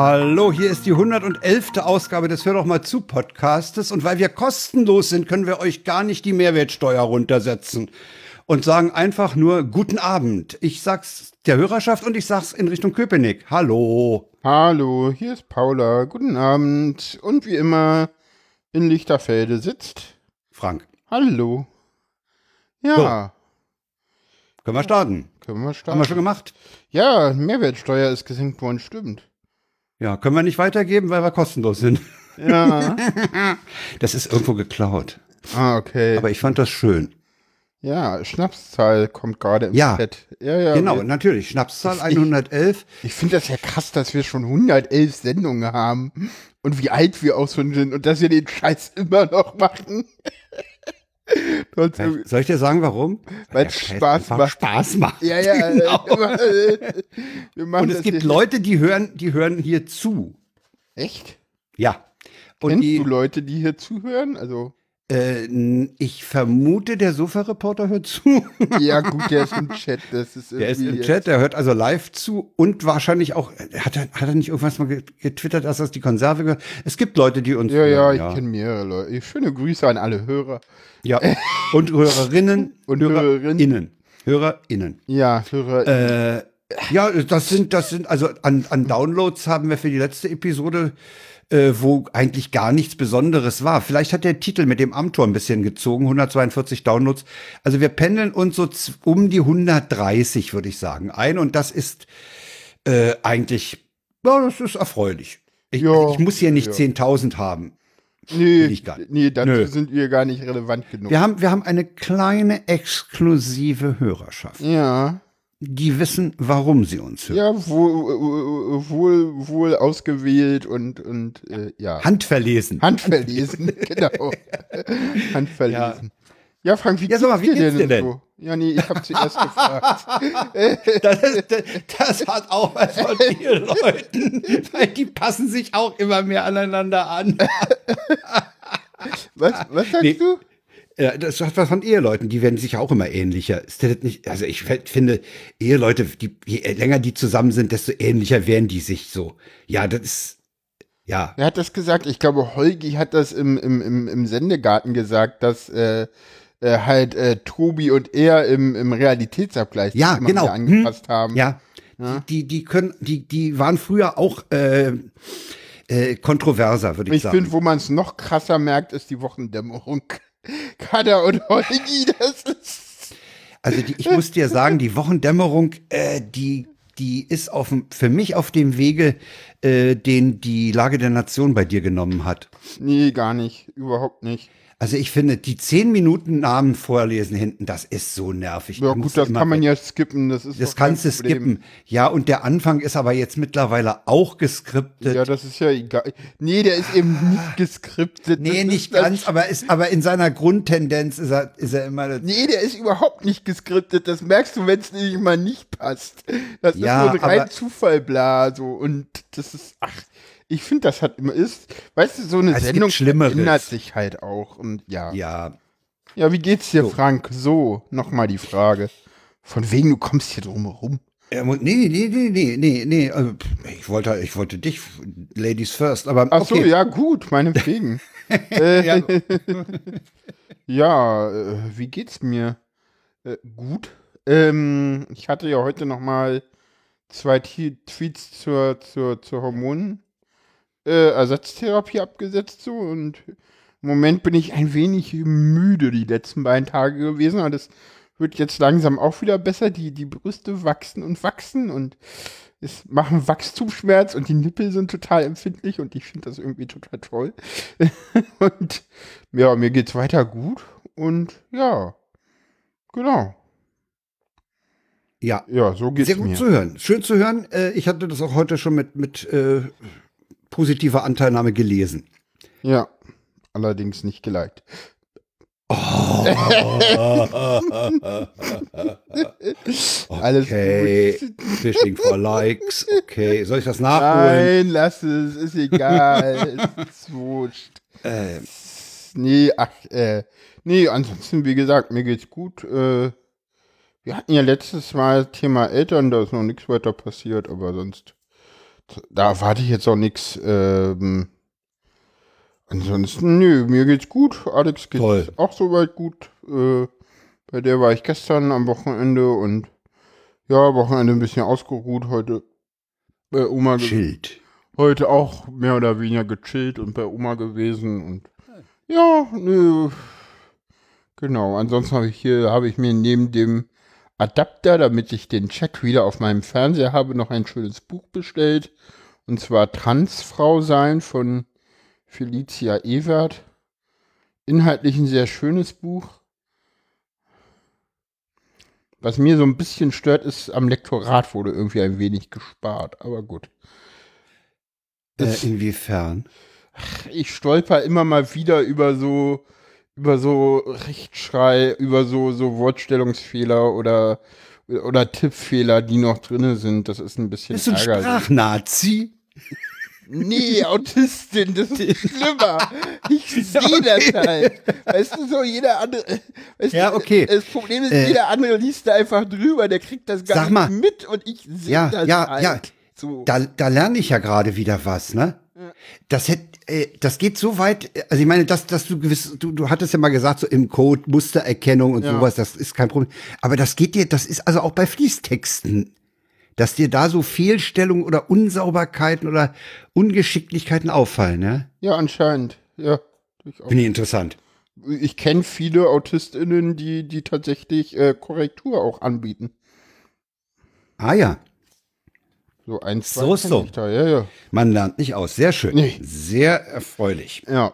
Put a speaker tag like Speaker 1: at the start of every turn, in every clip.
Speaker 1: Hallo, hier ist die 111. Ausgabe des Hör doch mal zu Podcastes und weil wir kostenlos sind, können wir euch gar nicht die Mehrwertsteuer runtersetzen und sagen einfach nur guten Abend. Ich sag's der Hörerschaft und ich sag's in Richtung Köpenick. Hallo.
Speaker 2: Hallo, hier ist Paula. Guten Abend. Und wie immer in Lichterfelde sitzt
Speaker 1: Frank.
Speaker 2: Hallo. Ja.
Speaker 1: Können wir starten?
Speaker 2: Können wir starten.
Speaker 1: Haben wir schon gemacht?
Speaker 2: Ja, Mehrwertsteuer ist gesenkt worden, stimmt.
Speaker 1: Ja, können wir nicht weitergeben, weil wir kostenlos sind.
Speaker 2: Ja.
Speaker 1: Das ist irgendwo geklaut.
Speaker 2: ah, okay.
Speaker 1: Aber ich fand das schön.
Speaker 2: ja, Schnapszahl kommt gerade im
Speaker 1: Ja.
Speaker 2: Chat. Ja, ja.
Speaker 1: genau,
Speaker 2: wir-
Speaker 1: natürlich. Schnapszahl 111.
Speaker 2: Ich finde das ja krass, dass wir schon 111 Sendungen haben und wie alt wir auch schon sind und dass wir den Scheiß immer noch machen.
Speaker 1: Soll ich dir sagen, warum?
Speaker 2: Weil es Spaß macht.
Speaker 1: Spaß macht.
Speaker 2: ja, ja,
Speaker 1: Genau.
Speaker 2: äh, immer, äh,
Speaker 1: Und es gibt Leute, die hören, die hören hier zu.
Speaker 2: Echt?
Speaker 1: Ja. Und
Speaker 2: Kennst
Speaker 1: die,
Speaker 2: du Leute, die hier zuhören? Also,
Speaker 1: ich vermute, der Sofa-Reporter hört zu.
Speaker 2: ja, gut, der ist im Chat. Das ist
Speaker 1: Der ist im Chat, der hört also live zu und wahrscheinlich auch, äh, hat er, hat er nicht irgendwas mal ge- getwittert, dass das die Konserve gehört? Es gibt Leute, die uns
Speaker 2: Ja, ja,
Speaker 1: hören,
Speaker 2: ich kenne mehrere Leute. Schöne Grüße an alle Hörer.
Speaker 1: ja. Und Hörerinnen
Speaker 2: Und
Speaker 1: Hörerinnen. Hörerinnen.
Speaker 2: Ja, Hörer.
Speaker 1: Äh, ja, das sind, das sind, also an, an Downloads haben wir für die letzte Episode, äh, wo eigentlich gar nichts Besonderes war. Vielleicht hat der Titel mit dem Amtor ein bisschen gezogen, 142 Downloads. Also wir pendeln uns so um die 130, würde ich sagen, ein. Und das ist äh, eigentlich, ja, das ist erfreulich. Ich,
Speaker 2: Ja,
Speaker 1: ich muss hier nicht
Speaker 2: ja.
Speaker 1: 10.000 haben.
Speaker 2: nee, nee, dazu
Speaker 1: Nö.
Speaker 2: sind wir gar nicht relevant genug.
Speaker 1: Wir haben, wir haben eine kleine exklusive Hörerschaft.
Speaker 2: Ja,
Speaker 1: Die wissen, warum sie uns hören.
Speaker 2: ja, wohl, wohl, wohl ausgewählt und, und äh, ja.
Speaker 1: Handverlesen.
Speaker 2: Handverlesen, genau. Handverlesen. Ja, Frank, wie
Speaker 1: Ja, sag mal, wie geht's dir denn?
Speaker 2: so? Ja, nee, ich habe zuerst gefragt.
Speaker 1: Das, das, das hat auch was von vielen Leuten, weil die passen sich auch immer mehr aneinander an.
Speaker 2: Was, was sagst
Speaker 1: Nee.
Speaker 2: du?
Speaker 1: Ja, das hat was von Eheleuten, die werden sich auch immer ähnlicher. Ist das nicht, also ich finde, Eheleute, die, je länger die zusammen sind, desto ähnlicher werden die sich so. Ja, das ist, ja.
Speaker 2: Wer hat das gesagt? Ich glaube, Holgi hat das im, im, im, im Sendegarten gesagt, dass äh, äh, halt äh, Tobi und er im, im Realitätsabgleich
Speaker 1: Ja, genau.
Speaker 2: angepasst haben.
Speaker 1: Ja, Die, die, die können, die, die waren früher auch äh, äh, kontroverser, würde ich,
Speaker 2: Ich
Speaker 1: sagen.
Speaker 2: finde, wo man es noch krasser merkt, ist die Wochendämmerung. Kada und Holgi, das ist.
Speaker 1: Also die, ich muss dir sagen, die Wochendämmerung, äh, die, die ist auf, für mich auf dem Wege, äh, den die Lage der Nation bei dir genommen hat.
Speaker 2: Nee, gar nicht. Überhaupt nicht.
Speaker 1: Also ich finde, die zehn Minuten Namen vorlesen hinten, das ist so nervig.
Speaker 2: Ja, gut, das kann man ja skippen. Das ist
Speaker 1: Das kannst du skippen. Ja, und der Anfang ist aber jetzt mittlerweile auch geskriptet.
Speaker 2: Ja, das ist ja egal. Nee, der ist eben nicht geskriptet.
Speaker 1: nee,
Speaker 2: Das
Speaker 1: nicht
Speaker 2: das-
Speaker 1: ganz, aber, ist, aber in seiner Grundtendenz ist er, ist er immer.
Speaker 2: Nee, der ist überhaupt nicht geskriptet. Das merkst du, wenn es nämlich mal nicht passt. Das
Speaker 1: Ja,
Speaker 2: ist so ein rein
Speaker 1: aber-
Speaker 2: Zufall, bla, so. Und das ist, ach, ich finde, das hat immer ist, weißt du, so eine
Speaker 1: gibt
Speaker 2: Sendung ändert sich halt auch. Und ja. Ja,
Speaker 1: Ja,
Speaker 2: wie geht's dir,
Speaker 1: So.
Speaker 2: Frank? So, nochmal die Frage. Von wegen, du kommst hier drum herum.
Speaker 1: Er mu- Nee, nee, nee, nee, nee, nee. also, Ich wollte, ich wollte dich, Ladies first, aber
Speaker 2: Ach so,
Speaker 1: okay.
Speaker 2: ja, gut, meinetwegen. äh, ja, äh, wie geht's mir? Äh, gut. Ähm, ich hatte ja heute noch mal zwei T Tweets zur, zur, zur Hormonen äh, Ersatztherapie abgesetzt so und im Moment bin ich ein wenig müde die letzten beiden Tage gewesen, aber das wird jetzt langsam auch wieder besser. Die, die Brüste wachsen und wachsen und es machen Wachstumsschmerz und die Nippel sind total empfindlich und ich finde das irgendwie total toll. und ja, mir geht's weiter gut und ja, genau.
Speaker 1: Ja,
Speaker 2: Ja, so geht's
Speaker 1: sehr gut
Speaker 2: mir.
Speaker 1: zu hören. Schön zu hören. Äh, Ich hatte das auch heute schon mit, mit äh, positiver Anteilnahme gelesen.
Speaker 2: Ja, allerdings nicht geliked. Alles
Speaker 1: Okay. Fishing for Likes. Okay, soll ich das nachholen?
Speaker 2: Nein, lass es, ist egal. es ist wurscht.
Speaker 1: Äh,
Speaker 2: Nee, ach, äh, nee, ansonsten, wie gesagt, mir geht's gut. Äh, wir hatten ja letztes Mal Thema Eltern, da ist noch nichts weiter passiert, aber sonst da erwarte ich jetzt auch nichts. Ähm, ansonsten, nö, mir geht's gut. Alex geht's
Speaker 1: Toll.
Speaker 2: auch soweit gut. Äh, bei der war ich gestern am Wochenende und ja, Wochenende ein bisschen ausgeruht. Heute bei Oma, ge-
Speaker 1: Schild.
Speaker 2: heute auch mehr oder weniger gechillt und bei Oma gewesen und ja, nö. Genau, ansonsten habe ich hier, habe ich mir neben dem Adapter, damit ich den Chatreader auf meinem Fernseher habe, noch ein schönes Buch bestellt. Und zwar Transfrau sein von Felicia Ewert. Inhaltlich ein sehr schönes Buch. Was mir so ein bisschen stört, ist, am Lektorat wurde irgendwie ein wenig gespart, aber gut.
Speaker 1: Äh, inwiefern?
Speaker 2: ich stolper immer mal wieder über so über so Rechtschrei, über so so Wortstellungsfehler oder oder Tippfehler, die noch drinne sind. Das ist ein bisschen
Speaker 1: Bist du ein
Speaker 2: ärgerlich.
Speaker 1: Sprachnazi?
Speaker 2: Nee, Autistin, das ist schlimmer. Ich sehe
Speaker 1: Okay.
Speaker 2: das halt. Weißt du, so jeder andere. Weißt
Speaker 1: Ja,
Speaker 2: du,
Speaker 1: okay.
Speaker 2: Das Problem ist,
Speaker 1: Äh,
Speaker 2: jeder andere liest da einfach drüber, der kriegt das gar
Speaker 1: Sag mal.
Speaker 2: nicht mit und ich sehe
Speaker 1: Ja,
Speaker 2: das
Speaker 1: ja,
Speaker 2: halt.
Speaker 1: ja.
Speaker 2: So.
Speaker 1: Da, da lerne ich ja gerade wieder was, ne? Das hätte, das geht so weit, äh, also ich meine, dass, dass du gewiss, du, du hattest ja mal gesagt, so im Code, Mustererkennung und
Speaker 2: Ja.
Speaker 1: sowas, das ist kein Problem. Aber das geht dir, das ist also auch bei Fließtexten, dass dir da so Fehlstellungen oder Unsauberkeiten oder Ungeschicklichkeiten auffallen, ne?
Speaker 2: Ja, anscheinend. Ja.
Speaker 1: Finde ich interessant.
Speaker 2: Ich kenne viele AutistInnen, die, die tatsächlich äh, Korrektur auch anbieten.
Speaker 1: Ah ja,
Speaker 2: So ein, zwei
Speaker 1: So so.
Speaker 2: Da. Ja, ja.
Speaker 1: man lernt nicht aus. Sehr schön.
Speaker 2: Nee.
Speaker 1: Sehr erfreulich.
Speaker 2: Ja.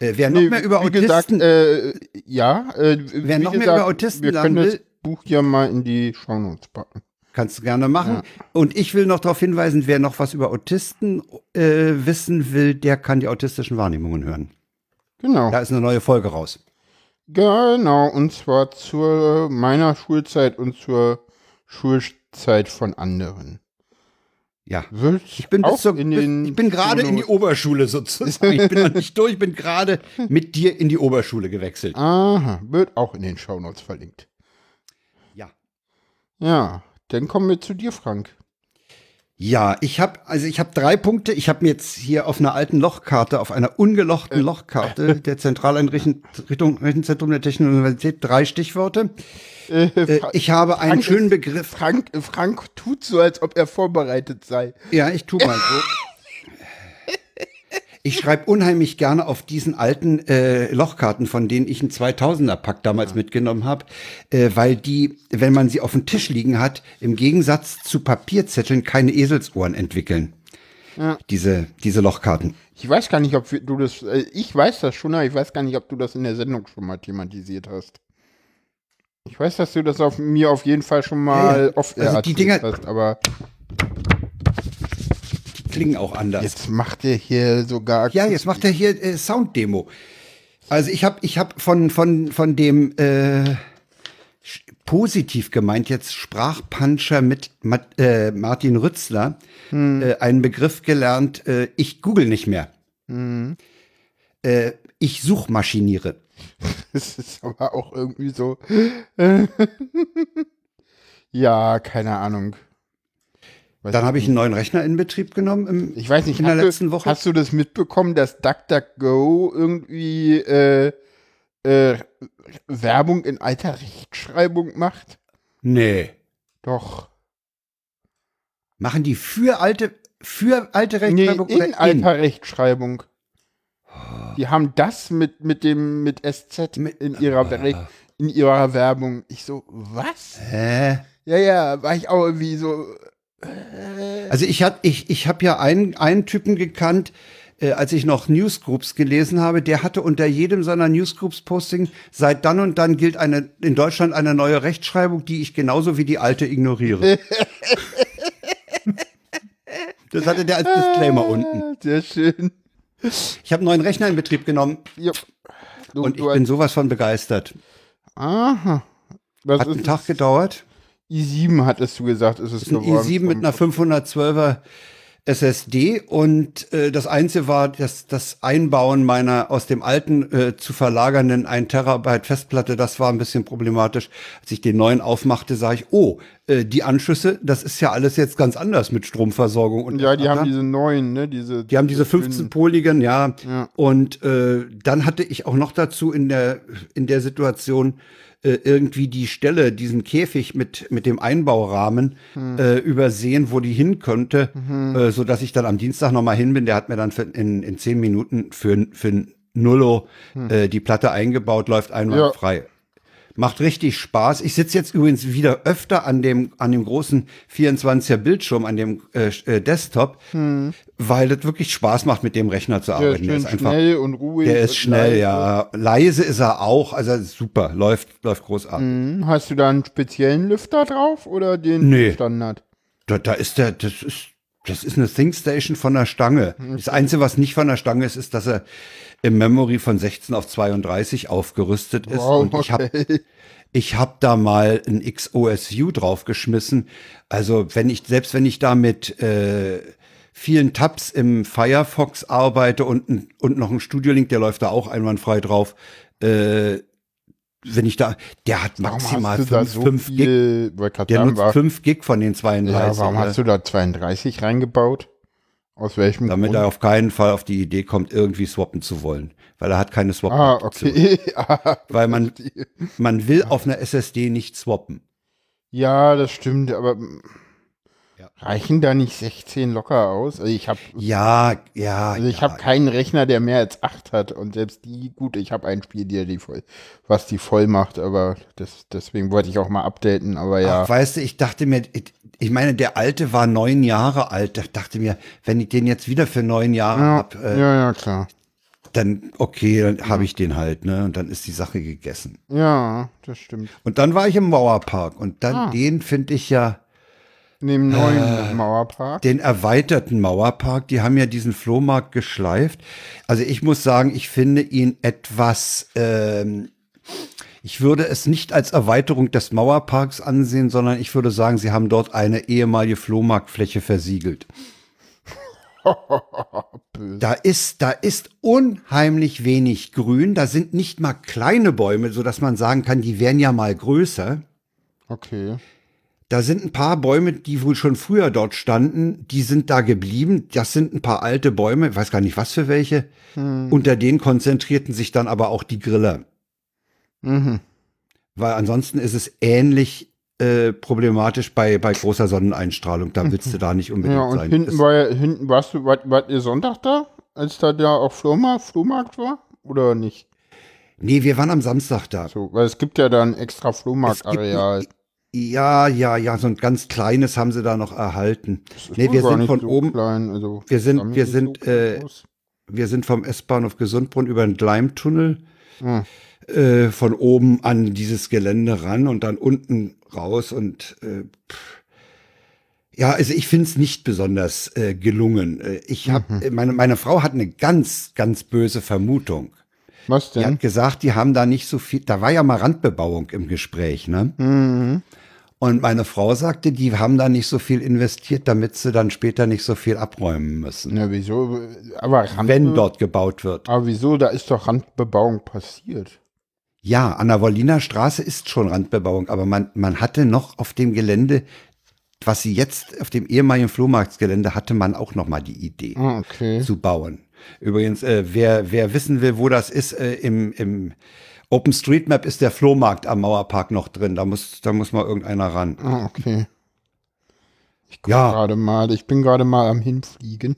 Speaker 1: Äh, wer noch
Speaker 2: Nee,
Speaker 1: mehr über
Speaker 2: wie gesagt,
Speaker 1: Autisten,
Speaker 2: äh, ja. Äh,
Speaker 1: Wer noch mehr
Speaker 2: gesagt,
Speaker 1: über Autisten
Speaker 2: Wir
Speaker 1: lernen
Speaker 2: können das
Speaker 1: will-
Speaker 2: Buch ja mal in die Shownotes packen.
Speaker 1: Kannst du gerne machen. Und ich will noch darauf hinweisen, wer noch was über Autisten äh, wissen will, der kann die autistischen Wahrnehmungen hören.
Speaker 2: Genau.
Speaker 1: Da ist eine neue Folge raus.
Speaker 2: Genau, und zwar zur meiner Schulzeit und zur Schulzeit von anderen.
Speaker 1: Ja.
Speaker 2: Wird
Speaker 1: Ich bin, bis ich bin gerade in die Oberschule sozusagen. Ich bin noch nicht durch, ich bin gerade mit dir in die Oberschule gewechselt.
Speaker 2: Aha, wird auch in den Shownotes verlinkt.
Speaker 1: Ja.
Speaker 2: Ja, dann kommen wir zu dir, Frank.
Speaker 1: Ja, ich habe also ich habe drei Punkte. Ich habe mir jetzt hier auf einer alten Lochkarte, auf einer ungelochten Lochkarte der Zentraleinrichtung Rechenzentrum der Technischen Universität drei Stichworte.
Speaker 2: Äh,
Speaker 1: Äh, ich habe einen
Speaker 2: Frank
Speaker 1: schönen Begriff.
Speaker 2: Frank, Frank tut so, als ob er vorbereitet sei.
Speaker 1: Ja, ich tu mal so. Ich schreibe unheimlich gerne auf diesen alten äh, Lochkarten, von denen ich einen 2000er Pack damals mitgenommen habe, äh, weil die, wenn man sie auf dem Tisch liegen hat, im Gegensatz zu Papierzetteln keine Eselsohren entwickeln. Diese, diese Lochkarten.
Speaker 2: Ich weiß gar nicht, ob du das. Äh, ich weiß das schon, aber ich weiß gar nicht, ob du das in der Sendung schon mal thematisiert hast. Ich weiß, dass du das auf mir auf jeden Fall schon mal
Speaker 1: Ja, ja.
Speaker 2: oft
Speaker 1: Also die Dinger-
Speaker 2: hast, aber
Speaker 1: klingen auch anders.
Speaker 2: jetzt macht er hier sogar.
Speaker 1: Ja, jetzt macht er hier äh, Sounddemo. Also ich habe ich hab von, von, von dem äh, positiv gemeint jetzt Sprachpuncher mit Ma äh, Martin Rützler äh, einen Begriff gelernt, äh, ich google nicht mehr. Äh, ich suchmaschiniere.
Speaker 2: Das ist aber auch irgendwie so. ja, keine Ahnung. Weiß
Speaker 1: Dann habe ich einen neuen Rechner in Betrieb genommen im,
Speaker 2: Ich weiß nicht,
Speaker 1: in der letzten
Speaker 2: du,
Speaker 1: Woche.
Speaker 2: hast du das mitbekommen, dass DuckDuckGo irgendwie äh, äh, Werbung in alter Rechtschreibung macht?
Speaker 1: nee.
Speaker 2: Doch.
Speaker 1: Machen die für alte, für alte
Speaker 2: Nee,
Speaker 1: Rechtschreibung
Speaker 2: in
Speaker 1: oder in?
Speaker 2: alter Rechtschreibung. Die haben das mit, mit dem mit SZ
Speaker 1: Mit-
Speaker 2: in ihrer Re- in ihrer Werbung. Ich so, was?
Speaker 1: Hä?
Speaker 2: Ja, ja, war ich auch irgendwie so.
Speaker 1: Also ich hab, ich, ich hab ja einen, einen Typen gekannt, äh, als ich noch Newsgroups gelesen habe, der hatte unter jedem seiner Newsgroups-Posting, seit dann und dann gilt eine, in Deutschland eine neue Rechtschreibung, die ich genauso wie die alte ignoriere. das hatte der als Disclaimer unten.
Speaker 2: Ah, Sehr schön.
Speaker 1: Ich habe einen neuen Rechner in Betrieb genommen
Speaker 2: Ja. Du,
Speaker 1: und ich bin sowas von begeistert.
Speaker 2: Aha. Was
Speaker 1: Hat einen Tag gedauert.
Speaker 2: I7 hattest du gesagt, ist es
Speaker 1: Ein
Speaker 2: geworden.
Speaker 1: i7 mit einer 512er SSD und äh, das Einzige war, dass das Einbauen meiner aus dem alten äh, zu verlagernden 1 Terabyte Festplatte, das war ein bisschen problematisch. Als ich den neuen aufmachte, sah ich, oh, äh, die Anschlüsse, das ist ja alles jetzt ganz anders mit Stromversorgung. Und
Speaker 2: ja, die haben diese neuen, ne? Diese,
Speaker 1: die haben diese 15-poligen, ja. ja. Und äh, dann hatte ich auch noch dazu in der, in der Situation, äh, irgendwie die Stelle, diesen Käfig mit, mit dem Einbaurahmen hm. äh, übersehen, wo die hin könnte, mhm. äh, so dass ich dann am Dienstag nochmal hin bin. Der hat mir dann für, in, in zehn Minuten für, für Nullo hm. äh, die Platte eingebaut, läuft einmal ja. frei. Macht richtig Spaß. Ich sitze jetzt übrigens wieder öfter an dem, an dem großen 24er Bildschirm, an dem äh, äh, Desktop, hm. weil das wirklich Spaß macht, mit dem Rechner zu arbeiten.
Speaker 2: Der ist, der ist einfach, schnell und ruhig.
Speaker 1: Der ist schnell, leise. ja. Leise ist er auch, also super, läuft, läuft großartig. Hm.
Speaker 2: Hast du da einen speziellen Lüfter drauf oder den
Speaker 1: nee.
Speaker 2: Standard?
Speaker 1: Da, da ist der, das ist, das ist eine ThinkStation von der Stange. Okay. Das Einzige, was nicht von der Stange ist, ist, dass er im Memory von 16 auf 32 aufgerüstet ist. Wow, und ich habe ich hab da mal ein XOS draufgeschmissen. Also wenn ich, selbst wenn ich da mit äh, vielen Tabs im Firefox arbeite und, und noch ein Studio Link, der läuft da auch einwandfrei drauf. Äh, wenn ich da, der hat maximal 5 so Gig. Der nutzt 5 Gig von den 32.
Speaker 2: Ja, warum hast du da 32 reingebaut? Aus welchem
Speaker 1: Damit Grund? er auf keinen Fall auf die Idee kommt, irgendwie swappen zu wollen. Weil er hat keine swap
Speaker 2: Ah, okay.
Speaker 1: weil man, man will auf einer SSD nicht swappen.
Speaker 2: Ja, das stimmt, aber ja. reichen da nicht 16 locker aus? Also ich habe
Speaker 1: Ja, ja.
Speaker 2: Also ich
Speaker 1: ja.
Speaker 2: habe keinen Rechner, der mehr als 8 hat und selbst die, gut, ich habe ein Spiel, der die voll, was die voll macht, aber das, deswegen wollte ich auch mal updaten, aber ja.
Speaker 1: Ach, weißt du, ich dachte mir, ich meine, der alte war neun Jahre alt. Ich dachte mir, wenn ich den jetzt wieder für neun Jahre
Speaker 2: ja,
Speaker 1: hab,
Speaker 2: äh, ja, ja, klar.
Speaker 1: Dann, okay, dann habe ich den halt, ne? Und dann ist die Sache gegessen.
Speaker 2: Ja, das stimmt.
Speaker 1: Und dann war ich im Mauerpark und dann ah. den finde ich ja.
Speaker 2: Neben neuen äh, Mauerpark?
Speaker 1: Den erweiterten Mauerpark, die haben ja diesen Flohmarkt geschleift. Also ich muss sagen, ich finde ihn etwas ähm, ich würde es nicht als Erweiterung des Mauerparks ansehen, sondern ich würde sagen, sie haben dort eine ehemalige Flohmarktfläche versiegelt. da ist, da ist unheimlich wenig Grün. Da sind nicht mal kleine Bäume, so dass man sagen kann, die wären ja mal größer.
Speaker 2: Okay.
Speaker 1: Da sind ein paar Bäume, die wohl schon früher dort standen, die sind da geblieben. Das sind ein paar alte Bäume, ich weiß gar nicht was für welche. Hm. Unter denen konzentrierten sich dann aber auch die Griller. Mhm. Weil ansonsten ist es ähnlich äh, problematisch bei, bei großer Sonneneinstrahlung. Da willst du da nicht unbedingt
Speaker 2: ja, und
Speaker 1: sein.
Speaker 2: Hinten, war ja, hinten warst du, wart, wart ihr Sonntag da, als da der auch Flohmarkt, Flohmarkt war? Oder nicht?
Speaker 1: Nee, wir waren am Samstag da.
Speaker 2: So, weil es gibt ja da ein extra Flohmarktareal.
Speaker 1: Ja, ja, ja, so ein ganz kleines haben sie da noch erhalten. Nee, wir sind von so oben.
Speaker 2: Klein, also
Speaker 1: wir sind, wir sind, so äh, wir sind vom S-Bahnhof Gesundbrunn über den Gleimtunnel. Hm äh, von oben an dieses Gelände ran und dann unten raus und äh, ja, also ich finde es nicht besonders äh, gelungen. Äh, ich habe mhm. Meine meine Frau hat eine ganz ganz böse Vermutung.
Speaker 2: Was denn?
Speaker 1: Die hat gesagt, die haben da nicht so viel. Da war ja mal Randbebauung im Gespräch, ne? Mhm. Und meine Frau sagte, die haben da nicht so viel investiert, damit sie dann später nicht so viel abräumen müssen.
Speaker 2: Ja, wieso? Aber
Speaker 1: Randbe wenn dort gebaut wird.
Speaker 2: Aber wieso? Da ist doch Randbebauung passiert.
Speaker 1: Ja, an der Wolliner Straße ist schon Randbebauung, aber man, man hatte noch auf dem Gelände, was sie jetzt auf dem ehemaligen Flohmarktgelände hatte, man auch noch mal die Idee
Speaker 2: ah, okay.
Speaker 1: zu bauen. Übrigens, äh, wer, wer wissen will, wo das ist, äh, im, im OpenStreetMap ist der Flohmarkt am Mauerpark noch drin. Da muss, da muss mal irgendeiner ran.
Speaker 2: Ah, okay. Ich ja. gerade mal, ich bin gerade mal am Hinfliegen.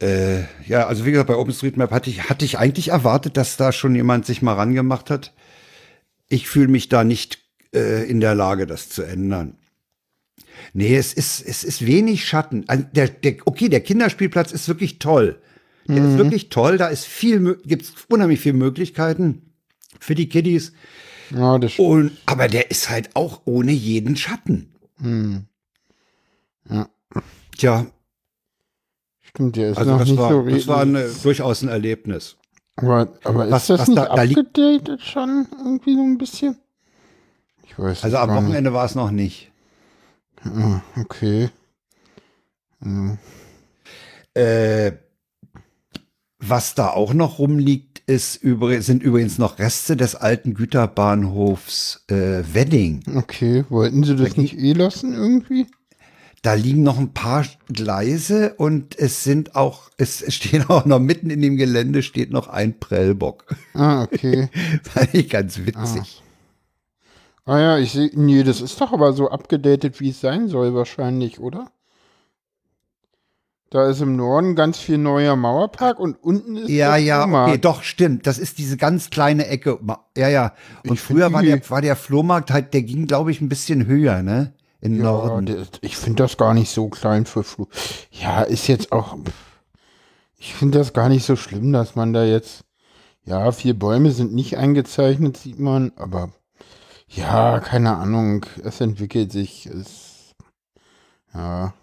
Speaker 1: Äh, ja, also wie gesagt, bei OpenStreetMap hatte ich, hatte ich eigentlich erwartet, dass da schon jemand sich mal rangemacht hat. Ich fühle mich da nicht äh, in der Lage, das zu ändern. Nee, es ist, es ist wenig Schatten. Also der, der, okay, der Kinderspielplatz ist wirklich toll. Der mhm. ist wirklich toll. Da ist viel, gibt's unheimlich viele Möglichkeiten für die Kiddies.
Speaker 2: Ja, das
Speaker 1: Und, aber der ist halt auch ohne jeden Schatten.
Speaker 2: Mhm. Ja.
Speaker 1: Tja,
Speaker 2: Stimmt, der ist
Speaker 1: also
Speaker 2: noch
Speaker 1: das
Speaker 2: nicht
Speaker 1: war,
Speaker 2: so
Speaker 1: Das war eine, durchaus ein Erlebnis.
Speaker 2: Aber, aber ist was, das was nicht da, abgedatet da schon irgendwie so ein bisschen?
Speaker 1: Ich weiß Also am Wochenende war es noch nicht.
Speaker 2: Ah, okay. Mhm.
Speaker 1: Äh, was da auch noch rumliegt, ist sind übrigens noch Reste des alten Güterbahnhofs äh, Wedding.
Speaker 2: Okay, wollten sie das nicht eh lassen irgendwie?
Speaker 1: Da liegen noch ein paar Gleise und es sind auch, es steht auch noch mitten in dem Gelände steht noch ein Prellbock.
Speaker 2: Ah, okay.
Speaker 1: Fand ich ganz witzig.
Speaker 2: Ah ja, ich sehe, nee, das ist doch aber so abgedatet, wie es sein soll wahrscheinlich, oder? Da ist im Norden ganz viel neuer Mauerpark und unten ist
Speaker 1: Ja, ja,
Speaker 2: Flohmarkt.
Speaker 1: okay, doch, stimmt. Das ist diese ganz kleine Ecke. Ja, ja. Und
Speaker 2: Ich
Speaker 1: früher war der, war der Flohmarkt halt, der ging, glaube ich, ein bisschen höher, ne? Im
Speaker 2: Ja,
Speaker 1: Norden.
Speaker 2: der, ich finde das gar nicht so klein für Flu. Ja, ist jetzt auch. Ich finde das gar nicht so schlimm, dass man da jetzt. Ja, vier Bäume sind nicht eingezeichnet, sieht man, aber ja, keine Ahnung. Es entwickelt sich. Es, ja.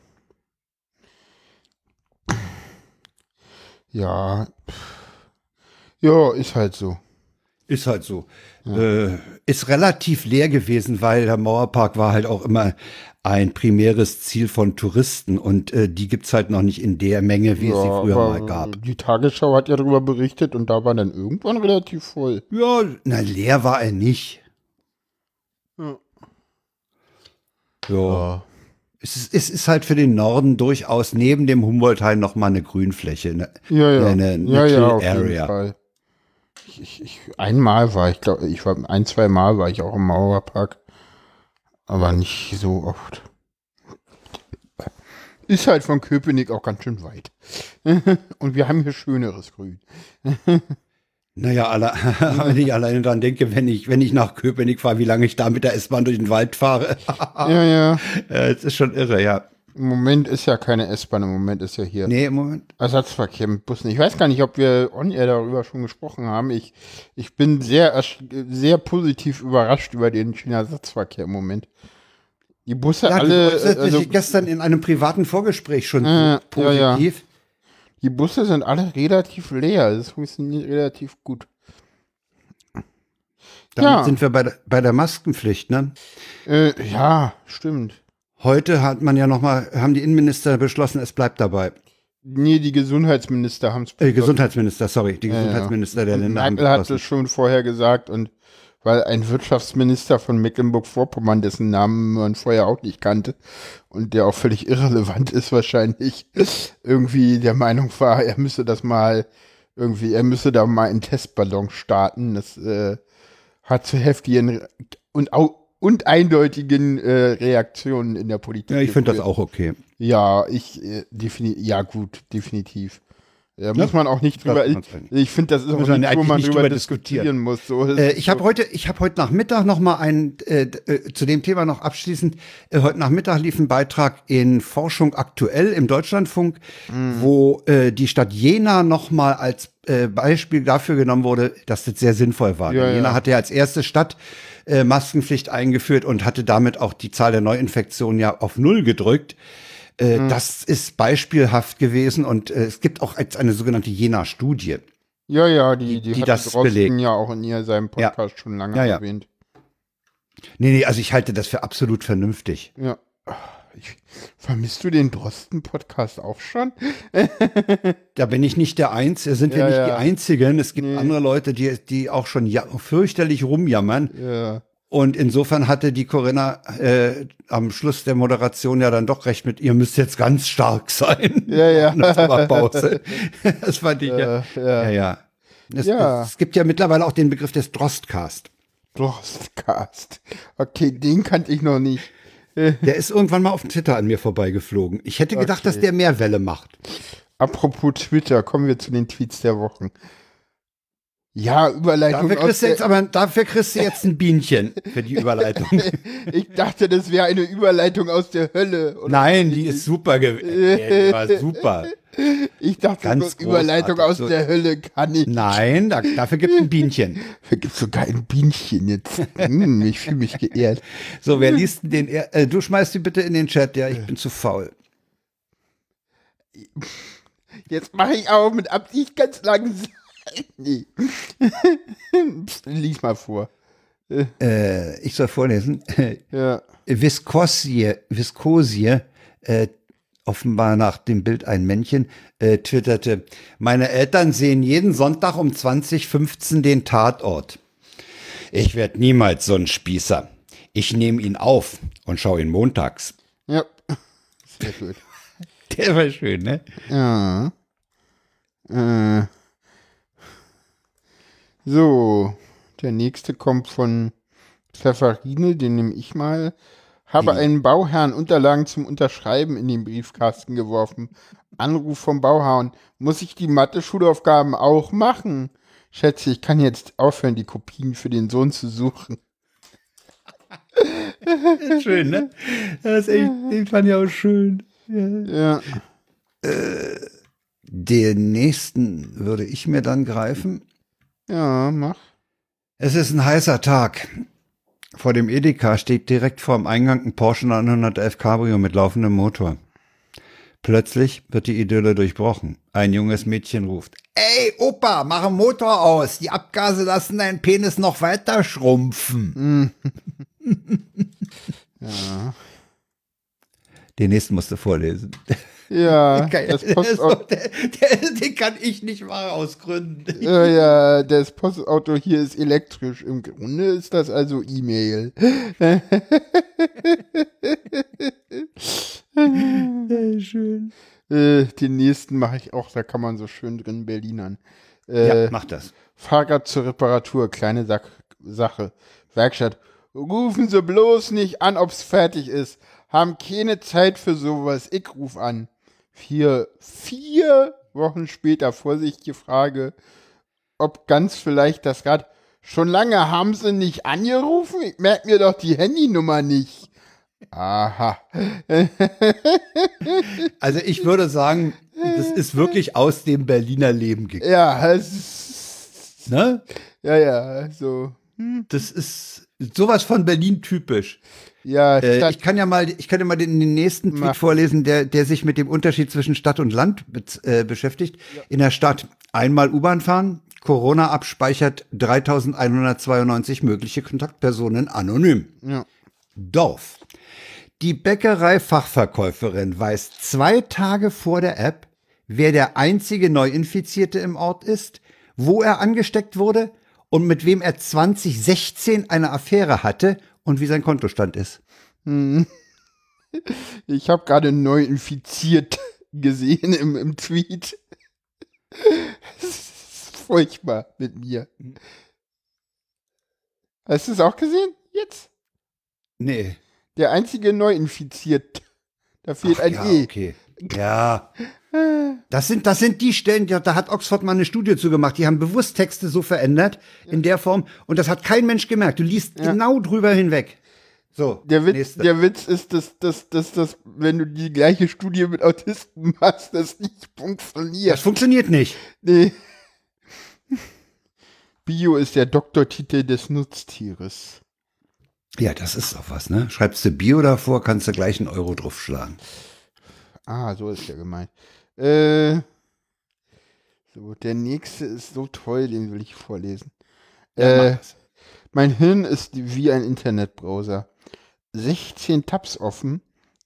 Speaker 2: Ja. Ja, ist halt so.
Speaker 1: Ist halt so. Äh, ist relativ leer gewesen, weil der Mauerpark war halt auch immer ein primäres Ziel von Touristen und äh, die gibt's halt noch nicht in der Menge, wie es sie
Speaker 2: ja,
Speaker 1: früher mal gab.
Speaker 2: Die Tagesschau hat ja darüber berichtet und da war dann irgendwann relativ voll.
Speaker 1: Ja, na, leer war er nicht.
Speaker 2: Ja.
Speaker 1: Ja. Es ist, es ist halt für den Norden durchaus neben dem Humboldt-Hain noch mal eine Grünfläche. Ne?
Speaker 2: Ja, ja.
Speaker 1: Eine- eine
Speaker 2: ja, ja, auf
Speaker 1: Area.
Speaker 2: jeden Fall. Ich, ich, ich, einmal war ich, glaube ich, war ein, zwei Mal war ich auch im Mauerpark. Aber nicht so oft. Ist halt von Köpenick auch ganz schön weit. Und wir haben hier schöneres Grün.
Speaker 1: Naja, alle, wenn ich alleine dran denke, wenn ich, wenn ich nach Köpenick fahre, wie lange ich da mit der S-Bahn durch den Wald fahre.
Speaker 2: Ja, ja.
Speaker 1: Es ist schon irre, ja.
Speaker 2: Im Moment ist ja keine S-Bahn, im Moment ist ja hier
Speaker 1: Nee, im Moment.
Speaker 2: Ersatzverkehr mit Bussen. Ich weiß gar nicht, ob wir on-air darüber schon gesprochen haben. Ich, ich bin sehr, sehr positiv überrascht über den China-Ersatzverkehr im Moment. Die Busse
Speaker 1: Ja,
Speaker 2: alle,
Speaker 1: du, das
Speaker 2: also,
Speaker 1: ich gestern in einem privaten Vorgespräch schon
Speaker 2: Äh,
Speaker 1: so
Speaker 2: ja, ja. Die Busse sind alle relativ leer. Das funktioniert relativ gut.
Speaker 1: Damit
Speaker 2: Ja.
Speaker 1: sind wir bei der, bei der Maskenpflicht, ne?
Speaker 2: Äh, ja, stimmt.
Speaker 1: Heute hat man ja noch mal, haben die Innenminister beschlossen, es bleibt dabei.
Speaker 2: Nee, die Gesundheitsminister haben es
Speaker 1: Äh, Gesundheitsminister, sorry, die
Speaker 2: Ja, ja.
Speaker 1: Gesundheitsminister der Länder haben
Speaker 2: Merkel hat
Speaker 1: beschlossen.
Speaker 2: es schon vorher gesagt und weil ein Wirtschaftsminister von Mecklenburg-Vorpommern, dessen Namen man vorher auch nicht kannte und der auch völlig irrelevant ist wahrscheinlich, irgendwie der Meinung war, er müsse das mal irgendwie, er müsse da mal einen Testballon starten. Das äh, hat zu heftigen und, und eindeutigen äh, Reaktionen in der Politik.
Speaker 1: Ja, ich finde das auch okay.
Speaker 2: Ja, ich äh, defini ja gut, definitiv. Da muss man auch nicht drüber. Ich, ich finde, das ist auch nicht, wo man drüber diskutieren
Speaker 1: diskutieren.
Speaker 2: muss. So,
Speaker 1: Äh, ich habe
Speaker 2: so,
Speaker 1: heute, ich habe heute Nachmittag noch mal ein äh, äh, zu dem Thema noch abschließend. Äh, heute Nachmittag lief ein Beitrag in Forschung aktuell im Deutschlandfunk, wo äh, die Stadt Jena noch mal als äh, Beispiel dafür genommen wurde, dass das sehr sinnvoll war.
Speaker 2: Ja,
Speaker 1: Jena
Speaker 2: ja.
Speaker 1: hatte ja als erste Stadt Maskenpflicht eingeführt und hatte damit auch die Zahl der Neuinfektionen ja auf null gedrückt. Äh, Das ist beispielhaft gewesen und äh, es gibt auch jetzt eine sogenannte Jena-Studie.
Speaker 2: ja, ja, die, die,
Speaker 1: die
Speaker 2: hat
Speaker 1: das
Speaker 2: Drosten
Speaker 1: belegt.
Speaker 2: ja auch in ihr, seinem
Speaker 1: Ja.
Speaker 2: Podcast schon lange
Speaker 1: Ja, ja.
Speaker 2: erwähnt.
Speaker 1: Nee, nee, also ich halte das für absolut vernünftig.
Speaker 2: Ja. Ich, vermisst du den Drosten-Podcast auch schon?
Speaker 1: Da bin ich nicht der Einzige, sind wir
Speaker 2: Ja,
Speaker 1: nicht
Speaker 2: ja.
Speaker 1: die Einzigen. Es gibt
Speaker 2: Nee.
Speaker 1: andere Leute, die, die auch schon ja, fürchterlich rumjammern.
Speaker 2: Ja.
Speaker 1: Und insofern hatte die Corinna äh, am Schluss der Moderation ja dann doch recht mit, ihr müsst jetzt ganz stark sein.
Speaker 2: Ja, ja.
Speaker 1: Der Pause. Das fand ich ja.
Speaker 2: Äh, ja.
Speaker 1: Ja, ja. Es,
Speaker 2: Ja.
Speaker 1: es gibt ja mittlerweile auch den Begriff des Drostcast.
Speaker 2: Drostcast. Okay, den kannte ich noch nicht.
Speaker 1: Der ist irgendwann mal auf Twitter an mir vorbeigeflogen. Ich hätte gedacht, dass der mehr Welle macht.
Speaker 2: Apropos Twitter, kommen wir zu den Tweets der Wochen. Ja, Überleitung
Speaker 1: Dafür kriegst, du jetzt aber, dafür kriegst du jetzt ein Bienchen für die Überleitung.
Speaker 2: Ich dachte, das wäre eine Überleitung aus der Hölle.
Speaker 1: Nein, die ist super gewesen. Die war super.
Speaker 2: ich dachte,
Speaker 1: Ganz
Speaker 2: Überleitung aus.
Speaker 1: So-
Speaker 2: der Hölle kann ich.
Speaker 1: Nein, da, dafür gibt es ein Bienchen.
Speaker 2: Da gibt sogar ein Bienchen jetzt. Hm, ich fühle mich geehrt.
Speaker 1: So, wer liest denn den? Äh, du schmeißt die bitte in den Chat. Ja, ich bin zu faul.
Speaker 2: Jetzt mache ich aber mit Absicht ganz langsam. Nee. Lies mal vor.
Speaker 1: Äh, ich soll vorlesen.
Speaker 2: Ja.
Speaker 1: Viskosie, Viskosie, äh, offenbar nach dem Bild ein Männchen, äh, twitterte, meine Eltern sehen jeden Sonntag um 2015 den Tatort. Ich werde niemals so ein Spießer. Ich nehme ihn auf und schaue ihn montags.
Speaker 2: Ja. Sehr gut.
Speaker 1: Der war schön, ne?
Speaker 2: Ja. Äh. So, der nächste kommt von Pfefferine, den nehme ich mal. Habe einen Bauherrn Unterlagen zum Unterschreiben in den Briefkasten geworfen. Anruf vom Bauherrn. Muss ich die Mathe-Schulaufgaben auch machen? Schätze, ich kann jetzt aufhören, die Kopien für den Sohn zu suchen.
Speaker 1: schön, ne? Das ist echt, den fand ich auch schön.
Speaker 2: Ja.
Speaker 1: Äh, den nächsten würde ich mir dann greifen.
Speaker 2: Ja, mach.
Speaker 1: Es ist ein heißer Tag. Vor dem Edeka steht direkt vor dem Eingang ein Porsche 911 Cabrio mit laufendem Motor. Plötzlich wird die Idylle durchbrochen. Ein junges Mädchen ruft, Ey, Opa, mach den Motor aus. Die Abgase lassen deinen Penis noch weiter schrumpfen.
Speaker 2: ja.
Speaker 1: Den nächsten musst du vorlesen.
Speaker 2: Ja,
Speaker 1: das Postauto. Der, der, den kann ich nicht mal aus Gründen.
Speaker 2: Ja, ja, das Postauto hier ist elektrisch. Im Grunde ist das also E-Mail.
Speaker 1: Schön.
Speaker 2: Äh, den nächsten mache ich auch, da kann man so schön drin Berlinern.
Speaker 1: Äh, ja, mach das.
Speaker 2: Fahrrad zur Reparatur, kleine Sa Sache. Werkstatt. Rufen Sie bloß nicht an, ob's fertig ist. Haben keine Zeit für sowas. Ich ruf an. Vier, vier Wochen später vorsichtige Frage, ob ganz vielleicht das Rad. Schon lange haben sie nicht angerufen? Ich merk mir doch die Handynummer nicht. Aha.
Speaker 1: also ich würde sagen, das ist wirklich aus dem Berliner Leben
Speaker 2: gegangen. Ja, es ist,
Speaker 1: ne?
Speaker 2: Ja, ja, so.
Speaker 1: Hm. Das ist sowas von Berlin typisch.
Speaker 2: Ja,
Speaker 1: äh, ich kann ja mal, ich kann ja mal den, den nächsten Tweet Mach. vorlesen, der, der sich mit dem Unterschied zwischen Stadt und Land äh, beschäftigt. Ja. In der Stadt einmal U-Bahn fahren, Corona abspeichert 3192 mögliche Kontaktpersonen anonym.
Speaker 2: Ja.
Speaker 1: Dorf. Die Bäckerei-Fachverkäuferin weiß zwei Tage vor der App, wer der einzige Neuinfizierte im Ort ist, wo er angesteckt wurde und mit wem er 2016 eine Affäre hatte und wie sein Kontostand ist.
Speaker 2: Hm. Ich habe gerade neu infiziert gesehen im, im Tweet. Das ist furchtbar mit mir. Hast du es auch gesehen? Jetzt?
Speaker 1: Nee.
Speaker 2: Der einzige Neuinfiziert. Da fehlt Ach, ein
Speaker 1: ja,
Speaker 2: E.
Speaker 1: Okay. Ja. Das sind, das sind die Stellen, da hat Oxford mal eine Studie zu gemacht. Die haben bewusst Texte so verändert in der Form und das hat kein Mensch gemerkt. Du liest ja. genau drüber hinweg. So,
Speaker 2: der Witz, der Witz ist, dass, dass, dass, dass, wenn du die gleiche Studie mit Autisten machst, das nicht funktioniert.
Speaker 1: Das funktioniert nicht.
Speaker 2: Nee. Bio ist der Doktortitel des Nutztieres.
Speaker 1: Ja, das ist doch was, ne? Schreibst du Bio davor, kannst du gleich einen Euro draufschlagen.
Speaker 2: Ah, so ist ja gemeint. Äh, so, der nächste ist so toll, den will ich vorlesen. Ja, äh, mein Hirn ist wie ein Internetbrowser. 16 Tabs offen,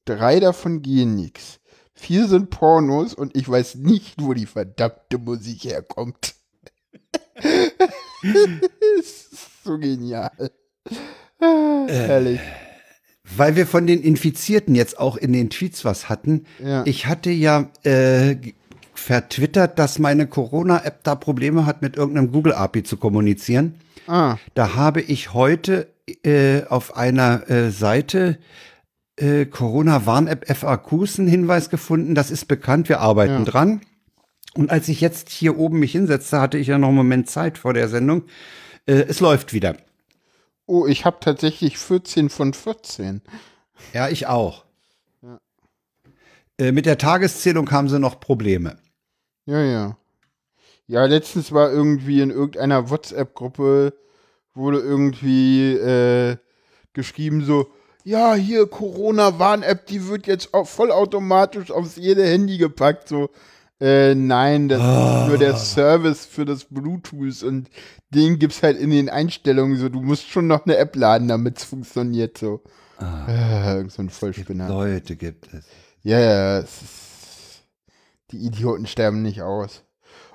Speaker 2: drei davon gehen nix. Vier sind Pornos und ich weiß nicht, wo die verdammte Musik herkommt. so genial.
Speaker 1: äh, herrlich weil wir von den Infizierten jetzt auch in den Tweets was hatten. Ja. Ich hatte ja äh, vertwittert, dass meine Corona-App da Probleme hat, mit irgendeinem Google-API zu kommunizieren. Ah. Da habe ich heute äh, auf einer äh, Seite äh, Corona-Warn-App FAQs einen Hinweis gefunden. Das ist bekannt, wir arbeiten ja. dran. Und als ich jetzt hier oben mich hinsetzte, hatte ich ja noch einen Moment Zeit vor der Sendung. Äh, es läuft wieder.
Speaker 2: Oh, ich habe tatsächlich 14 von 14.
Speaker 1: Ja, ich auch. Ja. Äh, mit der Tageszählung haben sie noch Probleme.
Speaker 2: Ja, ja. Ja, letztens war irgendwie in irgendeiner WhatsApp-Gruppe wurde irgendwie äh, geschrieben so, ja, hier Corona-Warn-App, die wird jetzt vollautomatisch aufs jede Handy gepackt, so. Äh, nein, das oh. ist nur der ah. Service für das Bluetooth und den gibt's halt in den Einstellungen so. Du musst schon noch eine App laden, damit es funktioniert so. Ah. Äh, so ein Vollspinner.
Speaker 1: Leute gibt es.
Speaker 2: Ja, ja, es die Idioten sterben nicht aus.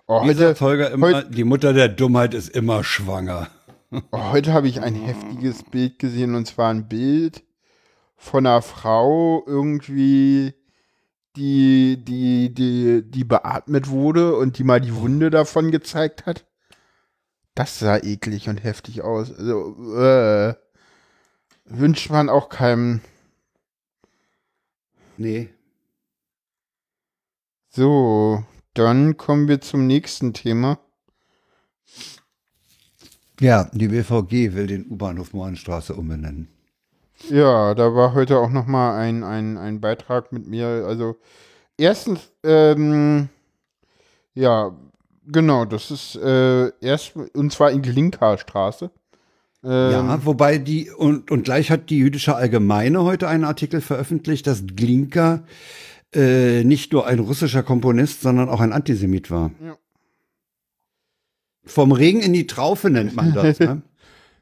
Speaker 1: Oh, Holger immer, heute, die Mutter der Dummheit ist immer schwanger.
Speaker 2: Oh, heute habe ich ein heftiges Bild gesehen und zwar ein Bild von einer Frau irgendwie, die, die, die, die beatmet wurde und die mal die Wunde davon gezeigt hat. Das sah eklig und heftig aus. Also, äh, wünscht man auch keinem.
Speaker 1: Nee.
Speaker 2: So, dann kommen wir zum nächsten Thema.
Speaker 1: Ja, die BVG will den U-Bahnhof Mohrenstraße umbenennen.
Speaker 2: Ja, da war heute auch noch mal ein, ein, ein Beitrag mit mir. Also erstens, ähm, ja, genau, das ist äh, erst, und zwar in Glinka-Straße.
Speaker 1: Ähm, ja, wobei die, und, und gleich hat die Jüdische Allgemeine heute einen Artikel veröffentlicht, dass Glinka äh, nicht nur ein russischer Komponist, sondern auch ein Antisemit war. Ja. Vom Regen in die Traufe nennt man das. ne?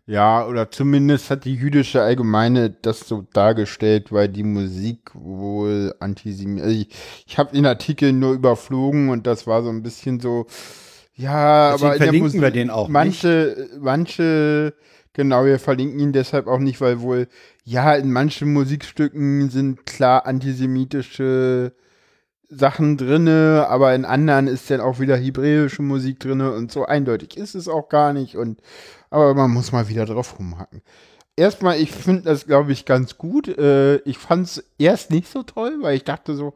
Speaker 2: Ja, oder zumindest hat die jüdische Allgemeine das so dargestellt, weil die Musik wohl antisemitisch. Also ich, ich habe den Artikel nur überflogen und das war so ein bisschen so, ja, Deswegen aber
Speaker 1: in verlinken Musik, wir den auch
Speaker 2: manche, nicht. manche, genau, wir verlinken ihn deshalb auch nicht, weil wohl, ja, in manchen Musikstücken sind klar antisemitische Sachen drinne, aber in anderen ist dann auch wieder hebräische Musik drinne und so eindeutig ist es auch gar nicht und aber man muss mal wieder drauf rumhacken. Erstmal, ich finde das, glaube ich, ganz gut. Äh, ich fand es erst nicht so toll, weil ich dachte so,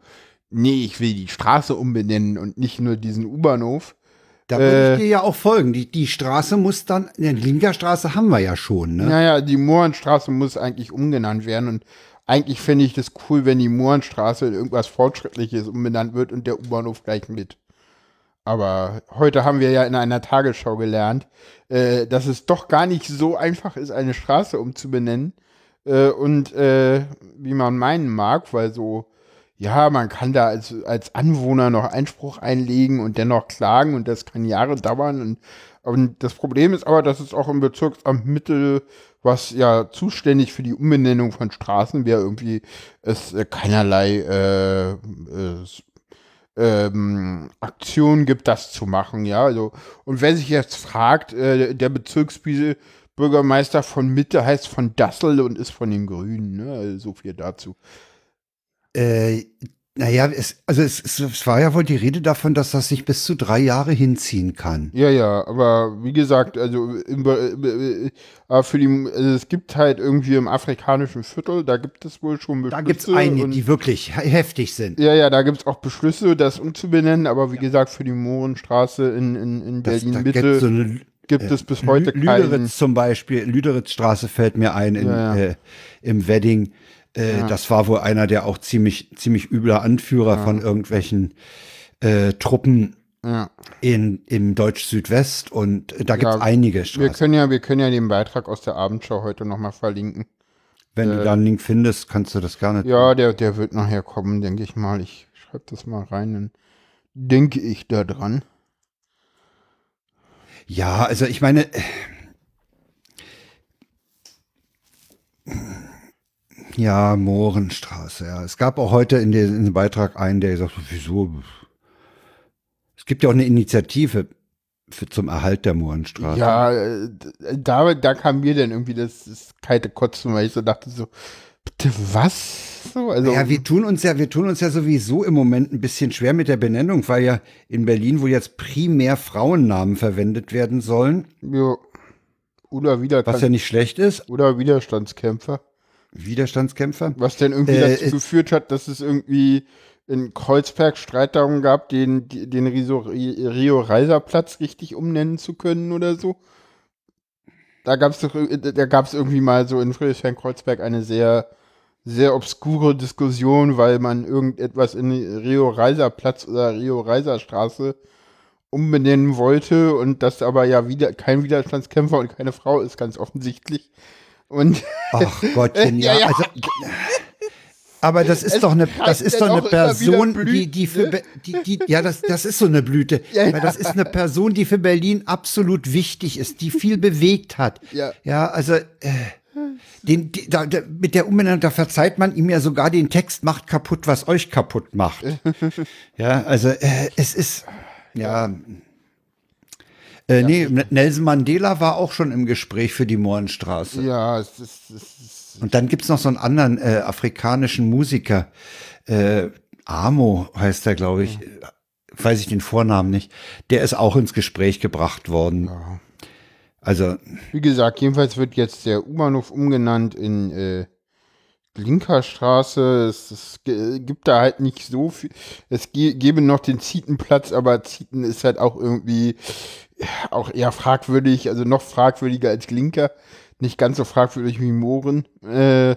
Speaker 2: nee, ich will die Straße umbenennen und nicht nur diesen U-Bahnhof.
Speaker 1: Da würde ich äh, dir ja auch folgen. Die, die Straße muss dann, die Linkerstraße haben wir ja schon, ne?
Speaker 2: Naja, die Mohrenstraße muss eigentlich umgenannt werden und eigentlich finde ich das cool, wenn die Mohrenstraße in irgendwas Fortschrittliches umbenannt wird und der U-Bahnhof gleich mit. Aber heute haben wir ja in einer Tagesschau gelernt, äh, dass es doch gar nicht so einfach ist, eine Straße umzubenennen. Äh, und äh, wie man meinen mag, weil so, ja, man kann da als, als Anwohner noch Einspruch einlegen und dennoch klagen und das kann Jahre dauern. Und, und das Problem ist aber, dass es auch im Bezirksamt Mittel was ja zuständig für die Umbenennung von Straßen wäre, irgendwie es äh, keinerlei äh, äh, ähm, Aktion gibt, das zu machen, ja. Also, und wer sich jetzt fragt, äh, der Bezirksbürgermeister von Mitte heißt von Dassel und ist von den Grünen, ne? Also so viel dazu.
Speaker 1: Äh, naja, es, also es, es, war ja wohl die Rede davon, dass das sich bis zu drei Jahre hinziehen kann.
Speaker 2: Ja, ja, aber wie gesagt, also im, äh, äh, für die, also es gibt halt irgendwie im afrikanischen Viertel, da gibt es wohl schon
Speaker 1: Beschlüsse. Da gibt es einige, die wirklich heftig sind.
Speaker 2: Ja, ja, da gibt es auch Beschlüsse, das umzubenennen, aber wie ja. gesagt, für die Mohrenstraße in, in, in Berlin-Mitte so gibt äh, es bis heute
Speaker 1: Lü keinen. Lüderitz zum Beispiel, Lüderitzstraße fällt mir ein in, ja, ja. Äh, im Wedding äh, ja. Das war wohl einer der auch ziemlich, ziemlich übler Anführer ja. von irgendwelchen äh, Truppen ja. in, im Deutsch-Südwest und da gibt es einige
Speaker 2: Straßen. Wir können, ja, wir können ja den Beitrag aus der Abendschau heute nochmal verlinken.
Speaker 1: Wenn äh, du da einen Link findest, kannst du das gerne.
Speaker 2: Ja, der, der wird nachher kommen, denke ich mal. Ich schreibe das mal rein, dann denke ich da dran.
Speaker 1: Ja, also ich meine, Ja, Mohrenstraße, ja. Es gab auch heute in, den, dem Beitrag einen, der gesagt hat, wieso? Es gibt ja auch eine Initiative für, zum Erhalt der Mohrenstraße.
Speaker 2: Ja, äh, da, da kam mir dann irgendwie das, das kalte Kotzen, weil ich so dachte so, bitte was? So,
Speaker 1: also, ja, wir tun uns ja, wir tun uns ja sowieso im Moment ein bisschen schwer mit der Benennung, weil ja in Berlin, wo jetzt primär Frauennamen verwendet werden sollen.
Speaker 2: Ja. Oder wieder.
Speaker 1: Was ja nicht schlecht ist.
Speaker 2: Oder Widerstandskämpfer.
Speaker 1: Widerstandskämpfer.
Speaker 2: Was denn irgendwie äh, dazu geführt hat, dass es irgendwie in Kreuzberg Streit darum gab, den, den Rio-Reiser-Platz richtig umnennen zu können oder so. Da gab es doch, da gab es irgendwie mal so in Friedrichshain-Kreuzberg eine sehr, sehr obskure Diskussion, weil man irgendetwas in Rio-Reiser-Platz oder Rio-Reiser-Straße umbenennen wollte und das aber ja wieder kein Widerstandskämpfer und keine Frau ist, ganz offensichtlich. Und
Speaker 1: Ach Gottchen, ja. ja, ja. Also, aber das ist es doch eine, das ist doch eine Person, die, die für, ne? die, die, ja, das, das ist so eine Blüte. Ja, ja. Das ist eine Person, die für Berlin absolut wichtig ist, die viel bewegt hat. Ja, ja also, äh, den, die, da, da, mit der Umbenennung, da verzeiht man ihm ja sogar den Text macht kaputt, was euch kaputt macht. ja, also äh, es ist, ja. Äh, nee, Nelson Mandela war auch schon im Gespräch für die Mohrenstraße.
Speaker 2: Ja, es ist, es ist
Speaker 1: Und dann gibt's noch so einen anderen äh, afrikanischen Musiker, äh, Amo heißt er, glaube ich, weiß ich den Vornamen nicht. Der ist auch ins Gespräch gebracht worden. Also,
Speaker 2: Wie gesagt, jedenfalls wird jetzt der U-Bahnhof umgenannt in äh, Linkerstraße. Es, es gibt da halt nicht so viel. Es gäbe noch den Zietenplatz, aber Zieten ist halt auch irgendwie ja, auch eher fragwürdig, also noch fragwürdiger als Linker. Nicht ganz so fragwürdig wie Mohren. Äh,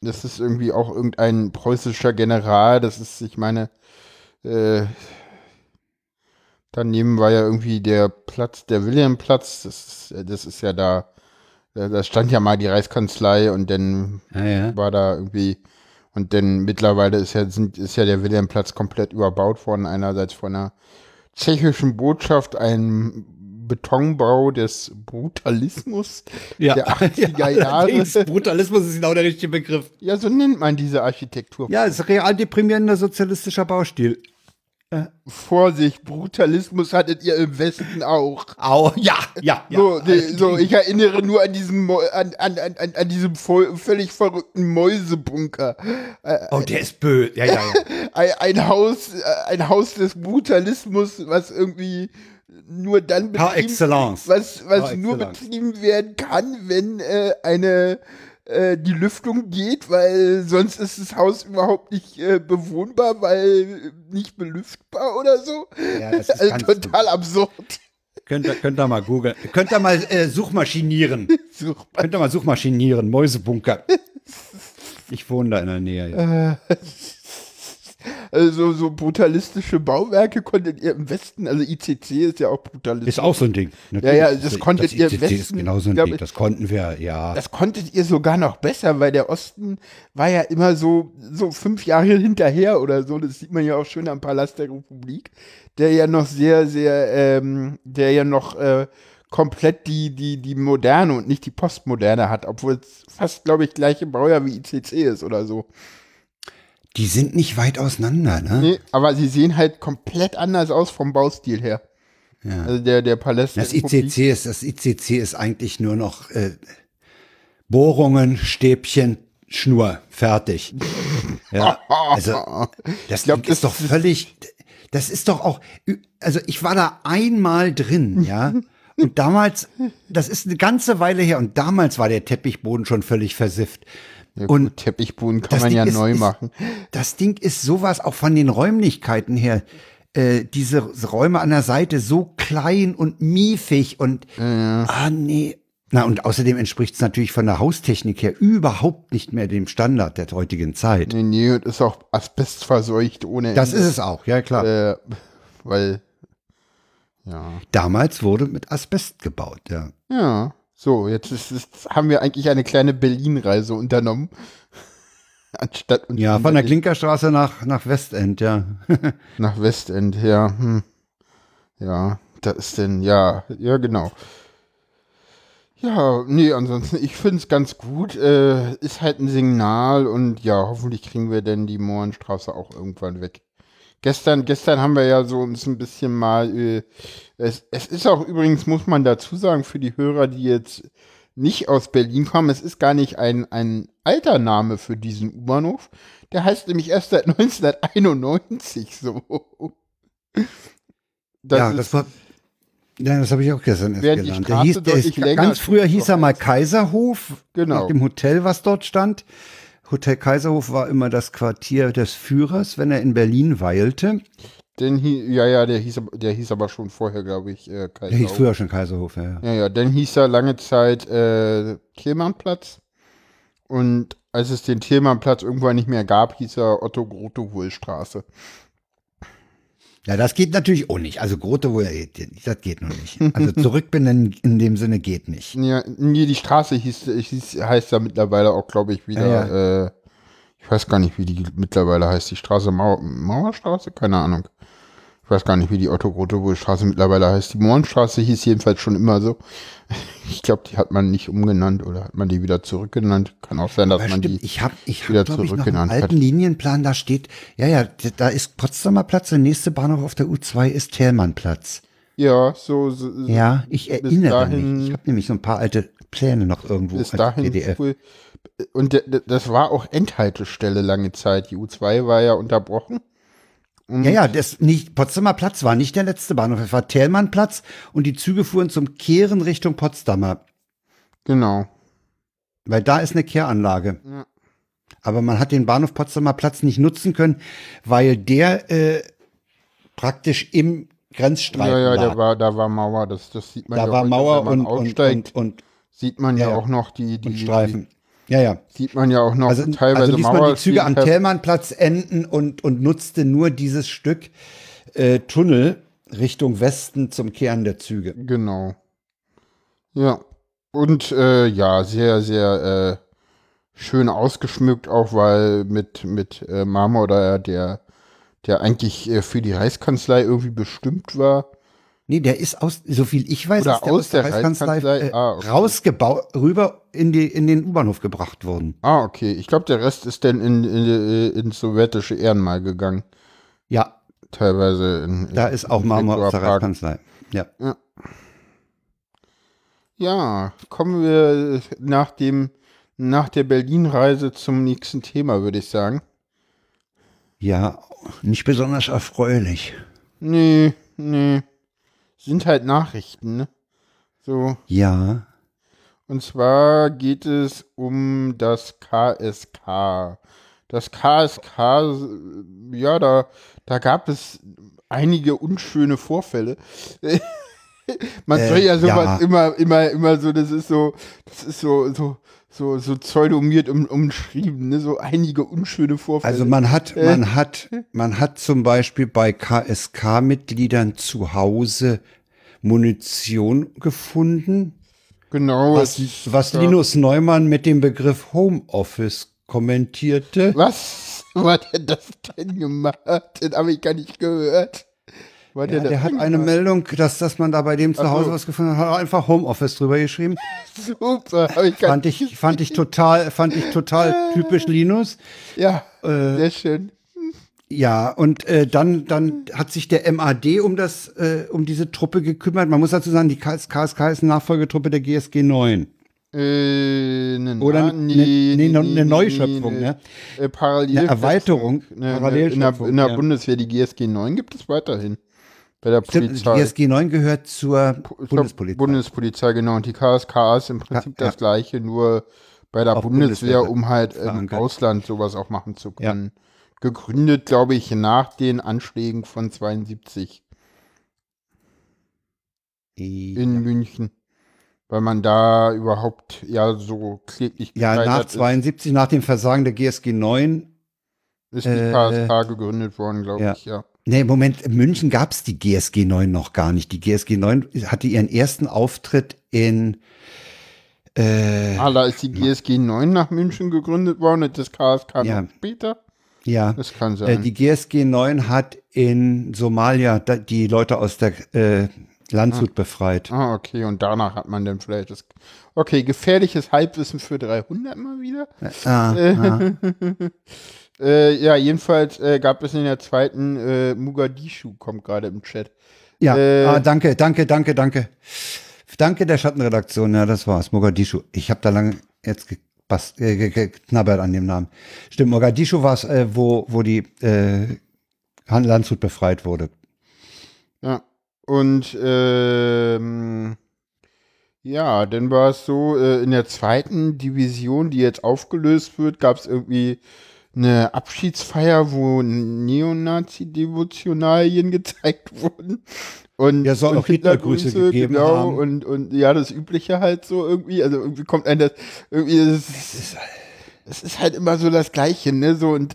Speaker 2: das ist irgendwie auch irgendein preußischer General. Das ist, ich meine, äh, Daneben war ja irgendwie der Platz, der Wilhelmplatz. Das ist, das ist ja da, da stand ja mal die Reichskanzlei und dann
Speaker 1: ja, ja.
Speaker 2: war da irgendwie, und dann mittlerweile ist ja, sind, ist ja der Wilhelmplatz komplett überbaut worden. Einerseits von einer tschechischen Botschaft, ein Betonbau des Brutalismus der 80er Jahre.
Speaker 1: Brutalismus ist genau der richtige Begriff.
Speaker 2: Ja, so nennt man diese Architektur.
Speaker 1: Ja, es ist real deprimierender sozialistischer Baustil.
Speaker 2: Vorsicht, Brutalismus hattet ihr im Westen auch.
Speaker 1: Au, ja, ja, ja.
Speaker 2: So, die, so, ich erinnere nur an diesen, an, an, an, an- diesem völlig verrückten Mäusebunker.
Speaker 1: oh, der ist böse. Ja, ja, ja.
Speaker 2: Ein, ein Haus, ein Haus des Brutalismus, was irgendwie nur dann
Speaker 1: Par
Speaker 2: betrieben,
Speaker 1: excellence.
Speaker 2: was, was nur betrieben werden kann, wenn äh, eine äh, die Lüftung geht, weil sonst ist das Haus überhaupt nicht äh, bewohnbar, weil nicht belüftbar oder so.
Speaker 1: Ja, das ist
Speaker 2: also total absurd.
Speaker 1: Könnt ihr, könnt ihr mal googeln. Könnt ihr mal äh, suchmaschinieren.
Speaker 2: Such
Speaker 1: Könnt ihr mal suchmaschinieren. Mäusebunker. Ich wohne da in der Nähe. Ja.
Speaker 2: Also so brutalistische Bauwerke konntet ihr im Westen, also ICC ist ja auch brutalistisch.
Speaker 1: Ist auch so ein Ding.
Speaker 2: Ja, ja, das konntet ihr im
Speaker 1: ICC ist
Speaker 2: Westen,
Speaker 1: genau so ein
Speaker 2: glaub
Speaker 1: Ding. Das konnten wir, ja.
Speaker 2: Das konntet ihr sogar noch besser, weil der Osten war ja immer so, so fünf Jahre hinterher oder so. Das sieht man ja auch schön am Palast der Republik, der ja noch sehr, sehr, ähm, der ja noch äh, komplett die, die, die moderne und nicht die postmoderne hat, obwohl es fast, glaube ich, gleiche Baujahr wie ICC ist oder so.
Speaker 1: Die sind nicht weit auseinander, ne?
Speaker 2: Nee, aber sie sehen halt komplett anders aus vom Baustil her.
Speaker 1: Ja.
Speaker 2: Also der, der Palast
Speaker 1: Das. ICC ist, das ICC ist eigentlich nur noch äh, Bohrungen, Stäbchen, Schnur, fertig. Ja, also das
Speaker 2: glaub,
Speaker 1: Ding ist
Speaker 2: das
Speaker 1: doch völlig, das ist doch auch, also ich war da einmal drin, ja. Und damals, das ist eine ganze Weile her, und damals war der Teppichboden schon völlig versifft.
Speaker 2: Ja,
Speaker 1: Und
Speaker 2: gut, Teppichboden kann
Speaker 1: das
Speaker 2: man
Speaker 1: Ding
Speaker 2: ja
Speaker 1: ist-
Speaker 2: neu
Speaker 1: ist-
Speaker 2: machen.
Speaker 1: Das Ding ist sowas auch von den Räumlichkeiten her. Äh, diese Räume an der Seite so klein und miefig und ah nee. Na und außerdem entspricht es natürlich von der Haustechnik her überhaupt nicht mehr dem Standard der heutigen Zeit.
Speaker 2: Nee, nee, und ist auch asbestverseucht ohne
Speaker 1: Das
Speaker 2: Ende.
Speaker 1: ist es auch, ja klar.
Speaker 2: Äh, weil, ja.
Speaker 1: Damals wurde mit Asbest gebaut, ja.
Speaker 2: Ja. So, jetzt ist, ist, haben wir eigentlich eine kleine Berlin-Reise unternommen. Anstatt uns
Speaker 1: Ja, von der Klinkerstraße nach, nach Westend, ja.
Speaker 2: nach Westend, ja. Hm. Ja, da ist denn, ja, ja, genau. Ja, nee, ansonsten, ich finde es ganz gut. Äh, ist halt ein Signal und ja, hoffentlich kriegen wir denn die Mohrenstraße auch irgendwann weg. Gestern, gestern haben wir ja so uns ein bisschen mal, äh, es, es ist auch übrigens, muss man dazu sagen, für die Hörer, die jetzt nicht aus Berlin kommen, es ist gar nicht ein, ein alter Name für diesen U-Bahnhof. Der heißt nämlich erst seit 1991 so. Das
Speaker 1: ja,
Speaker 2: ist,
Speaker 1: das war. Ja, das habe ich auch gestern erst gelernt. Der hieß, der ist, ganz früher hieß er mal. Kaiserhof,
Speaker 2: Genau.
Speaker 1: nach dem Hotel, was dort stand. Hotel Kaiserhof war immer das Quartier des Führers, wenn er in Berlin weilte.
Speaker 2: Den hie- ja, ja, der hieß, aber- der hieß aber schon vorher, glaube ich, äh,
Speaker 1: Der hieß
Speaker 2: Kaiserhof.
Speaker 1: früher schon Kaiserhof, ja. ja.
Speaker 2: Ja, ja, dann hieß er lange Zeit äh, Thielmannplatz. Und als es den Thielmannplatz irgendwann nicht mehr gab, hieß er Otto Grote Wohlstraße.
Speaker 1: Ja, das geht natürlich auch nicht. Also Grote, wo er, das geht noch nicht. Also zurückbenennen in dem Sinne geht nicht.
Speaker 2: Ja, nee, die Straße hieß, hieß heißt ja mittlerweile auch, glaube ich, wieder.
Speaker 1: Ja,
Speaker 2: Äh, ich weiß gar nicht, wie die mittlerweile heißt. Die Straße Mauer, Mauerstraße? Keine Ahnung. Ich weiß gar nicht, wie die Otto-Grotewohl-Straße mittlerweile heißt. Die Mohrenstraße hieß jedenfalls schon immer so. Ich glaube, die hat man nicht umgenannt oder hat man die wieder zurückgenannt. Kann auch sein, dass
Speaker 1: Aber
Speaker 2: man
Speaker 1: stimmt,
Speaker 2: die
Speaker 1: ich habe ich
Speaker 2: wieder
Speaker 1: hab, glaube ich, noch einen
Speaker 2: zurückgenannt hat.
Speaker 1: alten Linienplan, da steht, ja, ja, da ist Potsdamer Platz, der nächste Bahnhof auf der U2 ist Thälmannplatz.
Speaker 2: Ja, so. so
Speaker 1: Ja, ich erinnere
Speaker 2: dahin-
Speaker 1: mich. Ich habe nämlich so ein paar alte Pläne noch irgendwo
Speaker 2: bis dahin
Speaker 1: PDF.
Speaker 2: wohl. Und d- d- das war auch Endhaltestelle lange Zeit. Die U2 war ja unterbrochen.
Speaker 1: Ja, ja, das nicht, Potsdamer Platz war nicht der letzte Bahnhof, es war Thälmannplatz und die Züge fuhren zum Kehren Richtung Potsdamer,
Speaker 2: Genau.
Speaker 1: weil da ist eine Kehranlage.
Speaker 2: Ja.
Speaker 1: Aber man hat den Bahnhof Potsdamer Platz nicht nutzen können, weil der äh, praktisch im Grenzstreifen
Speaker 2: Ja, ja,
Speaker 1: lag.
Speaker 2: da war, da war Mauer. Das, das sieht man
Speaker 1: da
Speaker 2: ja
Speaker 1: war
Speaker 2: heute,
Speaker 1: Mauer
Speaker 2: wenn man
Speaker 1: und, und,
Speaker 2: aussteigt.
Speaker 1: und, und,
Speaker 2: sieht man ja,
Speaker 1: Ja, ja.
Speaker 2: auch noch die, die,
Speaker 1: und Streifen. Ja, ja.
Speaker 2: Sieht man ja auch noch
Speaker 1: Also,
Speaker 2: teilweise
Speaker 1: also ließ man die Züge am. Thälmannplatz enden und, und nutzte nur dieses Stück äh, Tunnel Richtung Westen zum Kehren der Züge.
Speaker 2: Genau. Ja. Und äh, ja, sehr, sehr äh, schön ausgeschmückt, auch weil mit, mit äh, Marmor der, der eigentlich äh, für die Reichskanzlei irgendwie bestimmt war.
Speaker 1: Nee, der ist aus, so viel ich weiß,
Speaker 2: Oder
Speaker 1: ist der
Speaker 2: aus
Speaker 1: der, Reichskanzlei
Speaker 2: Reichskanzlei?
Speaker 1: äh,
Speaker 2: Ah, okay.
Speaker 1: rausgebaut, rüber in, die, in den U-Bahnhof gebracht worden.
Speaker 2: Ah, okay. Ich glaube, der Rest ist dann in, in, äh, ins sowjetische Ehrenmal gegangen.
Speaker 1: Ja,
Speaker 2: Teilweise in.
Speaker 1: da
Speaker 2: in,
Speaker 1: ist auch Marmor aus der. Reichskanzlei. Ja.
Speaker 2: Ja, kommen wir nach dem nach der Berlin-Reise zum nächsten Thema, würde ich sagen.
Speaker 1: Ja, nicht besonders erfreulich.
Speaker 2: Nee, nee. Sind halt Nachrichten, ne? So.
Speaker 1: Ja.
Speaker 2: Und zwar geht es um das KSK. Das KSK, ja, da, da gab es einige unschöne Vorfälle. Man
Speaker 1: Äh,
Speaker 2: soll ja sowas
Speaker 1: ja.
Speaker 2: immer, immer, immer so, das ist so, das ist so, so, so, so pseudomiert um, umschrieben, ne? So einige unschöne Vorfälle.
Speaker 1: Also man hat,
Speaker 2: Äh.
Speaker 1: man hat, man hat zum Beispiel bei KSK-Mitgliedern zu Hause Munition gefunden,
Speaker 2: genau.
Speaker 1: was, was
Speaker 2: ja.
Speaker 1: Linus Neumann mit dem Begriff Homeoffice kommentierte.
Speaker 2: Was? Was hat er das denn gemacht? Den habe ich gar nicht gehört.
Speaker 1: Ja,
Speaker 2: das
Speaker 1: der hat eine
Speaker 2: gemacht?
Speaker 1: Meldung, dass, dass man da bei dem zu
Speaker 2: so.
Speaker 1: Hause was gefunden hat, hat einfach Homeoffice drüber geschrieben.
Speaker 2: Super, ich
Speaker 1: Fand ich, fand ich total, fand ich total typisch Linus.
Speaker 2: Ja,
Speaker 1: Äh,
Speaker 2: sehr schön.
Speaker 1: Ja, und äh, dann, dann hat sich der MAD um das, äh, um diese Truppe gekümmert. Man muss dazu sagen, die KS KSK ist eine Nachfolgetruppe der GSG 9.
Speaker 2: Äh, ne,
Speaker 1: Oder
Speaker 2: na-
Speaker 1: ne- ne- ne- ne Neuschöpfung, ne?
Speaker 2: Parallel
Speaker 1: Eine Erweiterung,
Speaker 2: Ne, ne, in der, in der
Speaker 1: ja.
Speaker 2: Bundeswehr, die GSG 9 gibt es weiterhin. Bei der
Speaker 1: Stimmt, die
Speaker 2: Polizei.
Speaker 1: GSG 9 gehört zur Bundespolizei.
Speaker 2: Bundespolizei, genau. Und die KSK ist im Prinzip
Speaker 1: Ja,
Speaker 2: das gleiche, nur bei der Bundeswehr,
Speaker 1: Bundeswehr
Speaker 2: um halt im
Speaker 1: verankert.
Speaker 2: Ausland sowas auch machen zu
Speaker 1: Ja.
Speaker 2: können. Gegründet, glaube ich, nach den Anschlägen von 72 in München. Weil man da überhaupt ja so kläglich
Speaker 1: ja, nach
Speaker 2: gescheitert
Speaker 1: 72, nach dem Versagen der GSG 9.
Speaker 2: ist, ist die
Speaker 1: äh,
Speaker 2: KSK gegründet worden, glaube
Speaker 1: ja.
Speaker 2: ich, ja.
Speaker 1: Nee, Moment, in München gab es die GSG 9 noch gar nicht. Die GSG 9 hatte ihren ersten Auftritt in äh,
Speaker 2: Ah, da ist die GSG 9 nach München gegründet worden und das KSK
Speaker 1: Ja.
Speaker 2: später.
Speaker 1: ja.
Speaker 2: Das kann
Speaker 1: Äh,
Speaker 2: sein.
Speaker 1: die GSG 9 hat in Somalia da, die Leute aus der äh, Landshut befreit.
Speaker 2: Ah, okay, und danach hat man dann vielleicht das. Okay, gefährliches Halbwissen für 300 mal wieder.
Speaker 1: Ah, ah.
Speaker 2: Äh, ja, jedenfalls äh, gab es in der zweiten äh, Mogadischu, kommt gerade im Chat.
Speaker 1: Ja,
Speaker 2: Äh,
Speaker 1: ah, danke, danke, danke, danke. Danke der Schattenredaktion. Ja, das war's. Mogadischu. Ich habe da lange jetzt gepasst, äh, ge- ge- geknabbert an dem Namen. Stimmt, Mogadischu war es, äh, wo, wo die äh, Landshut befreit wurde.
Speaker 2: Ja. Und ähm, ja, dann war es so, äh, in der zweiten Division, die jetzt aufgelöst wird, gab es irgendwie eine Abschiedsfeier, wo Neonazi-Devotionalien gezeigt wurden. Und,
Speaker 1: Ja, soll
Speaker 2: und
Speaker 1: auch Hitlergrüße gegeben
Speaker 2: genau,
Speaker 1: haben.
Speaker 2: Und, und ja, das Übliche halt so irgendwie. Also irgendwie kommt ein das, irgendwie, es ist, es ist halt immer so das Gleiche, ne? So und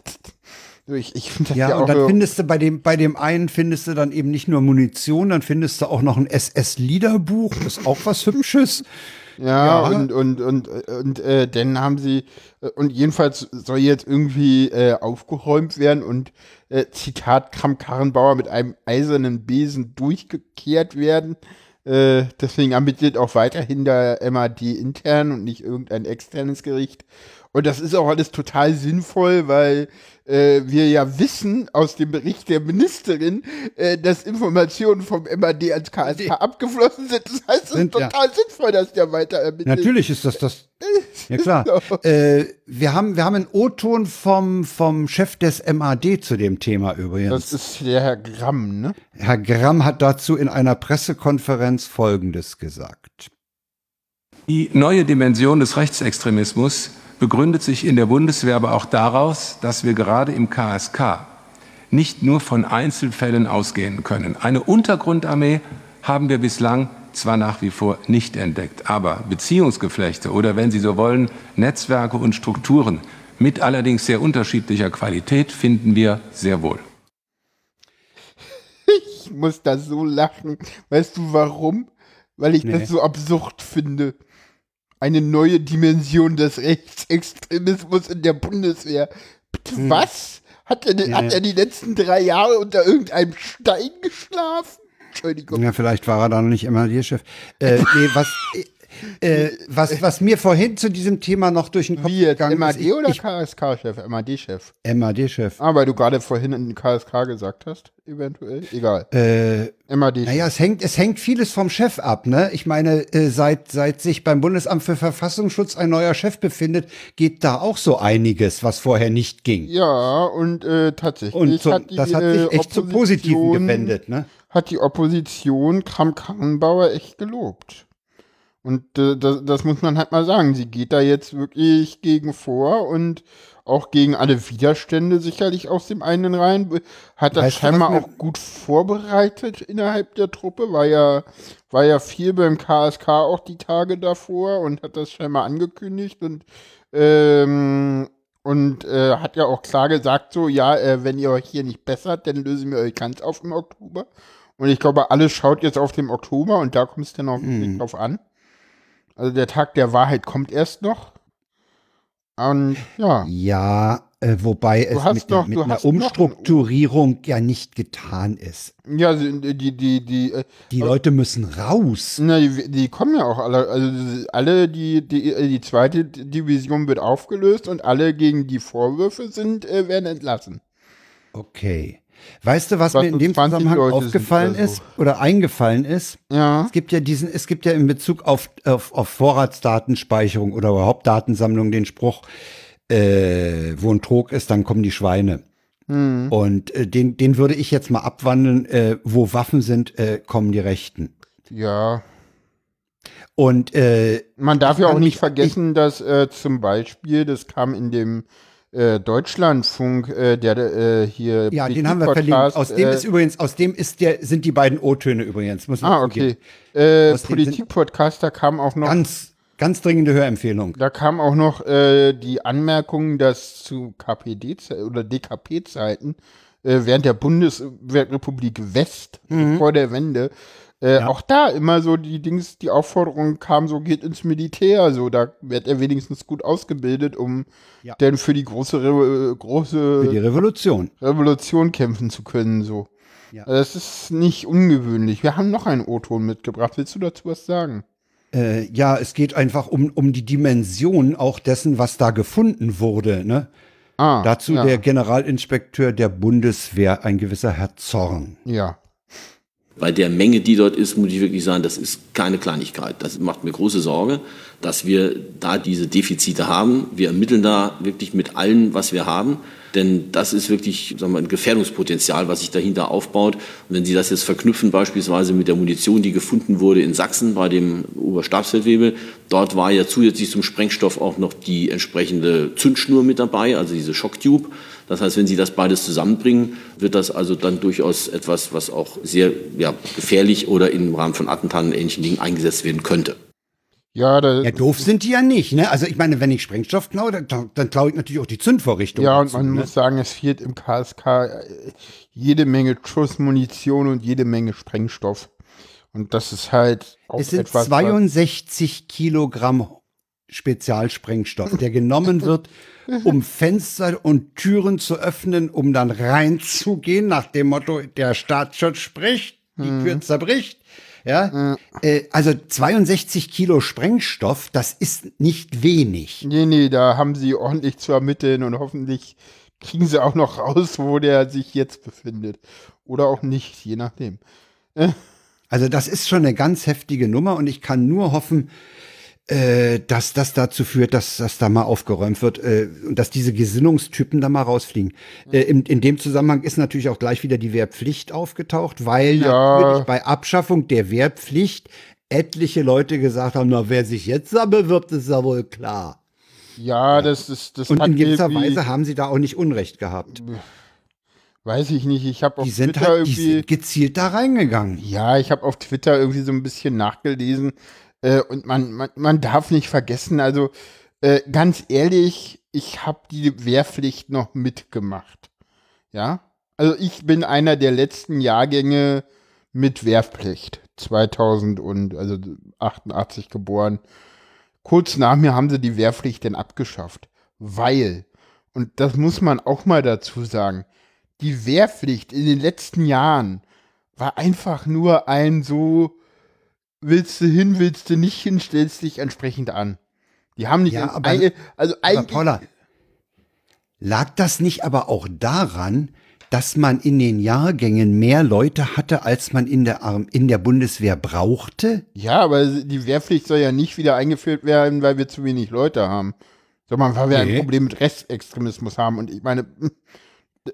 Speaker 2: ich, ich finde das ja,
Speaker 1: Ja, und dann findest du bei dem, bei dem einen findest du dann eben nicht nur Munition, dann findest du auch noch ein SS-Liederbuch, ist auch was Hübsches.
Speaker 2: Ja,
Speaker 1: Ja.
Speaker 2: und, und, und, und äh, dann haben sie, äh, und jedenfalls soll jetzt irgendwie äh, aufgeräumt werden und äh, Zitat Kram-Karrenbauer mit einem eisernen Besen durchgekehrt werden. Äh, deswegen ermittelt auch weiterhin der MAD intern und nicht irgendein externes Gericht. Und das ist auch alles total sinnvoll, weil äh, wir ja wissen aus dem Bericht der Ministerin, äh, dass Informationen vom MAD ans KSK abgeflossen sind. Das heißt, es ist
Speaker 1: Sind, ja.
Speaker 2: total sinnvoll, dass der weiter ermittelt.
Speaker 1: Natürlich ist das das. Ja klar. äh, wir haben wir haben einen O-Ton vom vom Chef des MAD zu dem Thema übrigens.
Speaker 2: Das ist der Herr Gramm, ne?
Speaker 1: Herr Gramm hat dazu in einer Pressekonferenz Folgendes gesagt.
Speaker 3: Die neue Dimension des Rechtsextremismus begründet sich in der Bundeswehr aber auch daraus, dass wir gerade im KSK nicht nur von Einzelfällen ausgehen können. Eine Untergrundarmee haben wir bislang zwar nach wie vor nicht entdeckt, aber Beziehungsgeflechte oder wenn Sie so wollen, Netzwerke und Strukturen mit allerdings sehr unterschiedlicher Qualität finden wir sehr wohl.
Speaker 2: Ich muss da so lachen. Weißt du warum? Weil ich
Speaker 1: Nee.
Speaker 2: das so absurd finde. Eine neue Dimension des Rechtsextremismus in der Bundeswehr. Bitte was? Hat er,
Speaker 1: Ja,
Speaker 2: hat er die letzten drei Jahre unter irgendeinem Stein geschlafen? Entschuldigung.
Speaker 1: Ja, vielleicht war er da noch nicht MAD-Chef. Äh, nee, was, äh, was, was mir vorhin zu diesem Thema noch durch den Kopf
Speaker 2: Wie jetzt?
Speaker 1: gegangen
Speaker 2: MAD
Speaker 1: ist,
Speaker 2: oder KSK-Chef? MAD-Chef.
Speaker 1: MAD-Chef.
Speaker 2: Ah, weil du gerade vorhin in KSK gesagt hast, eventuell. Egal.
Speaker 1: Äh,
Speaker 2: MAD.
Speaker 1: naja, es hängt, es hängt vieles vom Chef ab, ne? Ich meine, äh, seit, seit sich beim Bundesamt für Verfassungsschutz ein neuer Chef befindet, geht da auch so einiges, was vorher nicht ging.
Speaker 2: Ja, und äh, tatsächlich
Speaker 1: Und so,
Speaker 2: hat die,
Speaker 1: das hat
Speaker 2: äh,
Speaker 1: sich echt zum Positiven
Speaker 2: Opposition-
Speaker 1: gewendet, ne?
Speaker 2: hat die Opposition Kram-Karrenbauer echt gelobt. Und äh, das, das muss man halt mal sagen. Sie geht da jetzt wirklich gegen vor und auch gegen alle Widerstände sicherlich aus dem einen Reihen. Hat das
Speaker 1: Weißt
Speaker 2: scheinbar auch gut vorbereitet innerhalb der Truppe. War ja, war ja viel beim KSK auch die Tage davor und hat das scheinbar angekündigt und ähm, und äh, hat ja auch klar gesagt, so, ja, äh, wenn ihr euch hier nicht bessert, dann lösen wir euch ganz auf im Oktober. Und ich glaube, alles schaut jetzt auf den Oktober und da kommt es dann auch wirklich drauf an. Also der Tag der Wahrheit kommt erst noch. Und ja,
Speaker 1: Ja, äh, wobei es
Speaker 2: hast
Speaker 1: mit,
Speaker 2: noch-
Speaker 1: mit
Speaker 2: du
Speaker 1: einer
Speaker 2: noch ein-
Speaker 1: Umstrukturierung ja nicht getan ist.
Speaker 2: ja, die, die, die, die, äh,
Speaker 1: Die Leute müssen raus.
Speaker 2: na, die, die kommen ja auch alle, also alle, die, die, die zweite Division wird aufgelöst und alle gegen die Vorwürfe sind, äh, werden entlassen.
Speaker 1: Okay. Weißt du, was mir in dem
Speaker 2: 20
Speaker 1: Zusammenhang
Speaker 2: Leute
Speaker 1: aufgefallen
Speaker 2: oder so.
Speaker 1: ist oder eingefallen ist?
Speaker 2: Ja.
Speaker 1: Es gibt ja diesen, es gibt ja in Bezug auf, auf, auf Vorratsdatenspeicherung oder überhaupt Datensammlung den Spruch, äh, wo ein Trog ist, dann kommen die Schweine.
Speaker 2: Hm.
Speaker 1: Und äh, den, den würde ich jetzt mal abwandeln, äh, wo Waffen sind, äh, kommen die Rechten.
Speaker 2: Ja.
Speaker 1: Und äh,
Speaker 2: Man darf ja auch nicht vergessen, dass äh, zum Beispiel, das kam in dem äh, Deutschlandfunk, äh, der äh, hier.
Speaker 1: ja, den haben wir verlinkt. Aus dem
Speaker 2: äh,
Speaker 1: ist übrigens, aus dem ist der, sind die beiden O-Töne übrigens. Muss man
Speaker 2: Ah, okay. Äh, Politik-Podcast, da kam auch noch.
Speaker 1: Ganz, ganz dringende Hörempfehlung.
Speaker 2: Da kam auch noch die Anmerkung, dass zu KPD oder DKP-Zeiten äh, während der Bundesrepublik West vor der Wende äh, auch da immer so die Dings, die Aufforderung kam, so geht ins Militär, so da wird er wenigstens gut ausgebildet, um
Speaker 1: Ja.
Speaker 2: denn für die große Re große
Speaker 1: Für die Revolution.
Speaker 2: Revolution kämpfen zu können, so.
Speaker 1: Ja.
Speaker 2: Also Das ist nicht ungewöhnlich. Wir haben noch einen O-Ton mitgebracht. Willst du dazu was sagen?
Speaker 1: Äh, ja, es geht einfach um, um die Dimension auch dessen, was da gefunden wurde. Ne?
Speaker 2: Ah,
Speaker 1: Dazu
Speaker 2: ja.
Speaker 1: der Generalinspekteur der Bundeswehr, ein gewisser Herr Zorn.
Speaker 2: Ja.
Speaker 4: Bei der Menge, die dort ist, muss ich wirklich sagen, das ist keine Kleinigkeit. Das macht mir große Sorge, dass wir da diese Defizite haben. Wir ermitteln da wirklich mit allen, was wir haben. Denn das ist wirklich sagen wir, ein Gefährdungspotenzial, was sich dahinter aufbaut. Und wenn Sie das jetzt verknüpfen, beispielsweise mit der Munition, die gefunden wurde in Sachsen bei dem Oberstabsfeldwebel, dort war ja zusätzlich zum Sprengstoff auch noch die entsprechende Zündschnur mit dabei, also diese Schocktube. Das heißt, wenn Sie das beides zusammenbringen, wird das also dann durchaus etwas, was auch sehr ja, gefährlich oder im Rahmen von Attentaten und ähnlichen Dingen eingesetzt werden könnte.
Speaker 2: Ja, da,
Speaker 1: Ja, doof sind die ja nicht. Ne? Also ich meine, wenn ich Sprengstoff klaue, dann, dann klaue ich natürlich auch die Zündvorrichtung.
Speaker 2: Ja, und
Speaker 1: dazu,
Speaker 2: man
Speaker 1: ne?
Speaker 2: muss sagen, es fehlt im KSK äh, jede Menge Schussmunition und jede Menge Sprengstoff. Und das ist halt auch
Speaker 1: Es sind
Speaker 2: etwas, was-
Speaker 1: 62 Kilogramm Spezialsprengstoff, der genommen wird, um Fenster und Türen zu öffnen, um dann reinzugehen, nach dem Motto, der Staatsschutz spricht, die
Speaker 2: Mhm.
Speaker 1: Tür zerbricht. Ja, äh, also 62 Kilo Sprengstoff, das ist nicht wenig.
Speaker 2: Nee, nee, da haben sie ordentlich zu ermitteln und hoffentlich kriegen sie auch noch raus, wo der sich jetzt befindet. Oder auch nicht, je nachdem.
Speaker 1: Also das ist schon eine ganz heftige Nummer und ich kann nur hoffen, äh, dass das dazu führt, dass das da mal aufgeräumt wird äh, und dass diese Gesinnungstypen da mal rausfliegen. Äh, in, in dem Zusammenhang ist natürlich auch gleich wieder die Wehrpflicht aufgetaucht, weil
Speaker 2: Ja.
Speaker 1: natürlich bei Abschaffung der Wehrpflicht etliche Leute gesagt haben, na wer sich jetzt da bewirbt, ist ja wohl klar.
Speaker 2: Ja, das ist, das
Speaker 1: Und in gewisser Weise haben sie da auch nicht Unrecht gehabt.
Speaker 2: weiß ich nicht, ich habe auf Twitter
Speaker 1: halt, die
Speaker 2: irgendwie,
Speaker 1: sind gezielt da reingegangen.
Speaker 2: ja, ich habe auf Twitter irgendwie so ein bisschen nachgelesen äh, und man, man, man darf nicht vergessen, also äh, ganz ehrlich, ich habe die Wehrpflicht noch mitgemacht. Ja, also ich bin einer der letzten Jahrgänge mit Wehrpflicht. 2000 und also 88 geboren. Kurz nach mir haben sie die Wehrpflicht dann abgeschafft, weil und das muss man auch mal dazu sagen. Die Wehrpflicht in den letzten Jahren war einfach nur ein so willst du hin, willst du nicht hin, stellst dich entsprechend an. Die haben nicht
Speaker 1: Ja, aber-
Speaker 2: ein, also
Speaker 1: Aber
Speaker 2: eigentlich
Speaker 1: Paula, lag das nicht aber auch daran, dass man in den Jahrgängen mehr Leute hatte, als man in der, Arm in der Bundeswehr brauchte?
Speaker 2: Ja, aber die Wehrpflicht soll ja nicht wieder eingeführt werden, weil wir zu wenig Leute haben. Sondern weil wir
Speaker 1: Nee.
Speaker 2: ein Problem mit Rechtsextremismus haben. Und ich meine,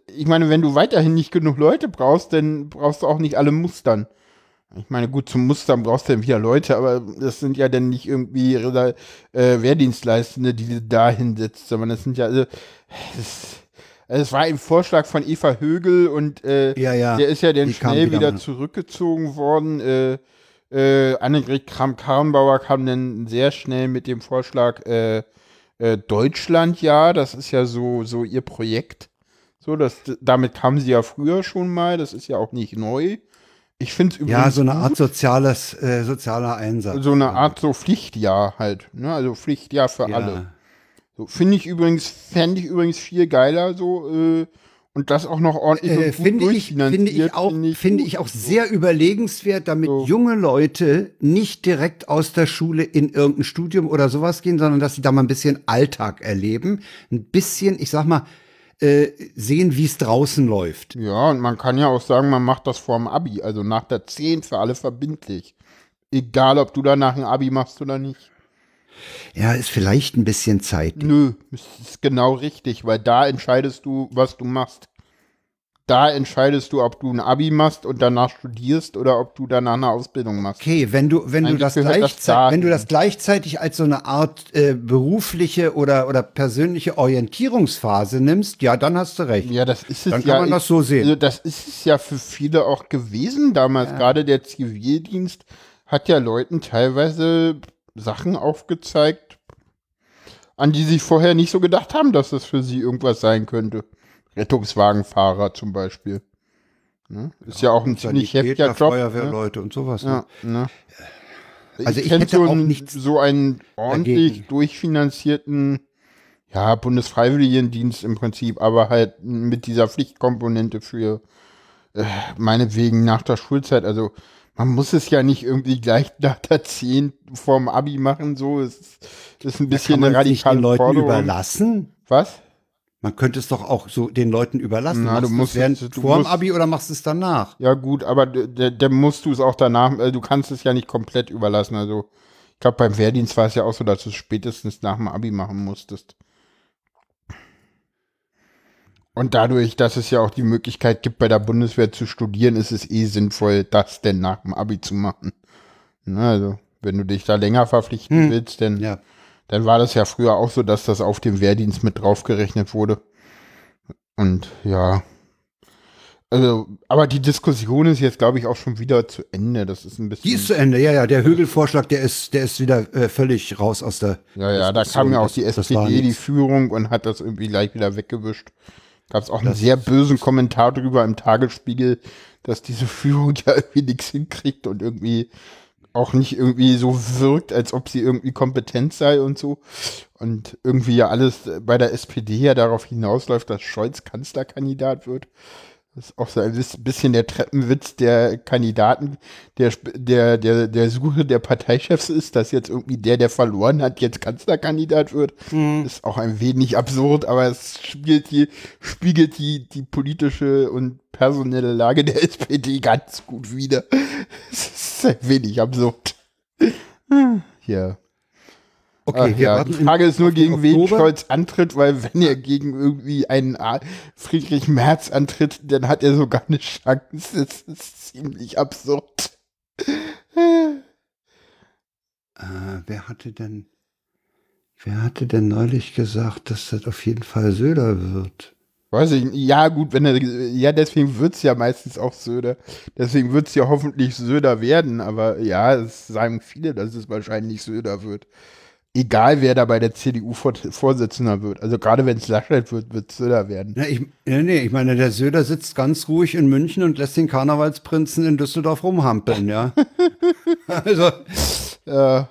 Speaker 2: ich meine, wenn du weiterhin nicht genug Leute brauchst, dann brauchst du auch nicht alle Mustern. Ich meine, gut, zum Mustern brauchst du dann wieder Leute, aber das sind ja dann nicht irgendwie äh, Wehrdienstleistende, die da hinsetzt, sondern das sind ja, also, das, also es war ein Vorschlag von Eva Högel und äh,
Speaker 1: Ja, ja.
Speaker 2: der ist ja dann
Speaker 1: Die
Speaker 2: schnell
Speaker 1: wieder
Speaker 2: wieder zurückgezogen worden. Äh, äh, Annegret Kramp-Karrenbauer kam dann sehr schnell mit dem Vorschlag äh, äh, Deutschland, ja, das ist ja so, so ihr Projekt. So, das, damit kam sie ja früher schon mal, das ist ja auch nicht neu. Ich finde es
Speaker 1: Ja, so eine Art soziales, äh, sozialer Einsatz.
Speaker 2: so eine Art so Pflichtjahr halt, ne? Also Pflichtjahr für
Speaker 1: ja.
Speaker 2: alle. So, finde ich übrigens, fände ich übrigens viel geiler so, äh, und das auch noch ordentlich
Speaker 1: Äh,
Speaker 2: und gut
Speaker 1: finde ich, finde ich auch,
Speaker 2: finde gut.
Speaker 1: ich auch sehr überlegenswert, damit
Speaker 2: So.
Speaker 1: junge Leute nicht direkt aus der Schule in irgendein Studium oder sowas gehen, sondern dass sie da mal ein bisschen Alltag erleben, ein bisschen, ich sag mal, äh, sehen, wie es draußen läuft.
Speaker 2: Ja, und man kann ja auch sagen, man macht das vorm Abi, also nach der 10 für alle verbindlich. Egal, ob du danach ein Abi machst oder nicht.
Speaker 1: Ja, ist vielleicht ein bisschen Zeit.
Speaker 2: Nö, ist genau richtig, weil da entscheidest du, was du machst. Da entscheidest du, ob du ein Abi machst und danach studierst oder ob du danach eine Ausbildung machst.
Speaker 1: Okay, wenn du, wenn du das,
Speaker 2: das
Speaker 1: gleichzeitig,
Speaker 2: dahin.
Speaker 1: wenn du das gleichzeitig als so eine Art äh, berufliche oder, oder persönliche Orientierungsphase nimmst, ja, dann hast du recht.
Speaker 2: Ja, das ist es
Speaker 1: Dann
Speaker 2: ja.
Speaker 1: kann man das so sehen.
Speaker 2: Also das ist es ja für viele auch gewesen damals. Gerade der Zivildienst hat ja Leuten teilweise Sachen aufgezeigt, an die sie vorher nicht so gedacht haben, dass das für sie irgendwas sein könnte. Rettungswagenfahrer zum Beispiel. Ne? Ist ja, auch ein ziemlich heftiger Job. Ne?
Speaker 1: Feuerwehrleute und sowas. Ne?
Speaker 2: Ja, ne?
Speaker 1: Also ich
Speaker 2: kenn
Speaker 1: hätte
Speaker 2: so
Speaker 1: auch
Speaker 2: einen,
Speaker 1: nichts
Speaker 2: so einen ordentlich
Speaker 1: dagegen.
Speaker 2: durchfinanzierten ja, Bundesfreiwilligendienst im Prinzip, aber halt mit dieser Pflichtkomponente für äh, meinetwegen nach der Schulzeit. Also man muss es ja nicht irgendwie gleich nach der 10 vorm Abi machen, so. Es ist, ist ein bisschen
Speaker 1: Kann
Speaker 2: eine
Speaker 1: man es nicht den
Speaker 2: radikale
Speaker 1: Leuten
Speaker 2: Forderung.
Speaker 1: überlassen?
Speaker 2: Was?
Speaker 1: Man könnte es doch auch so den Leuten überlassen.
Speaker 2: Na, du musst
Speaker 1: es während
Speaker 2: du
Speaker 1: vor dem
Speaker 2: musst-
Speaker 1: Abi oder machst du es danach?
Speaker 2: Ja, gut, aber dann musst du es auch danach, äh, du kannst es ja nicht komplett überlassen. Also, ich glaube, beim Wehrdienst war es ja auch so, dass du es spätestens nach dem Abi machen musstest. Und dadurch, dass es ja auch die Möglichkeit gibt, bei der Bundeswehr zu studieren, ist es eh sinnvoll, das denn nach dem Abi zu machen. Ne, also, wenn du dich da länger verpflichten willst, dann,
Speaker 1: Ja.
Speaker 2: Dann war das ja früher auch so, dass das auf dem Wehrdienst mit draufgerechnet wurde. Und ja. Also, aber die Diskussion ist jetzt, glaube ich, auch schon wieder zu Ende. Das ist ein bisschen.
Speaker 1: Die ist zu Ende, ja, ja. Der Högel-Vorschlag, der ist, der ist wieder äh, völlig raus aus der.
Speaker 2: ja, ja, da kam ja auch die SPD, die. Führung und hat das irgendwie gleich wieder weggewischt. Gab es auch einen sehr bösen Kommentar drüber im Tagesspiegel, dass diese Führung ja irgendwie nichts hinkriegt und irgendwie auch nicht irgendwie so wirkt, als ob sie irgendwie kompetent sei und so. Und irgendwie ja alles bei der SPD ja darauf hinausläuft, dass Scholz Kanzlerkandidat wird. Das ist auch so ein bisschen der Treppenwitz der Kandidaten, der, der, der, der Suche der Parteichefs ist, dass jetzt irgendwie der, der verloren hat, jetzt Kanzlerkandidat wird. Mhm. Ist auch ein wenig absurd, aber es spiegelt die, spiegelt die, die politische und personelle Lage der SPD ganz gut wider. Es ist ein wenig absurd. Ja. Okay, Ach, ja. Die Frage ist nur, gegen wen Scholz antritt, weil wenn er gegen irgendwie einen Friedrich Merz antritt, dann hat er sogar eine Chance. Das ist ziemlich absurd.
Speaker 1: Äh, wer hatte denn, wer hatte denn neulich gesagt, dass das auf jeden Fall Söder wird?
Speaker 2: Weiß ich, ja gut, wenn er, ja deswegen wird es ja meistens auch Söder. Deswegen wird es ja hoffentlich Söder werden, aber ja, es sagen viele, dass es wahrscheinlich Söder wird egal wer da bei der CDU Vorsitzender wird. Also gerade wenn es Laschet wird, wird Söder werden.
Speaker 1: Ja, ich, nee, nee, ich meine, der Söder sitzt ganz ruhig in München und lässt den Karnevalsprinzen in Düsseldorf rumhampeln, ja.
Speaker 2: also. Ja,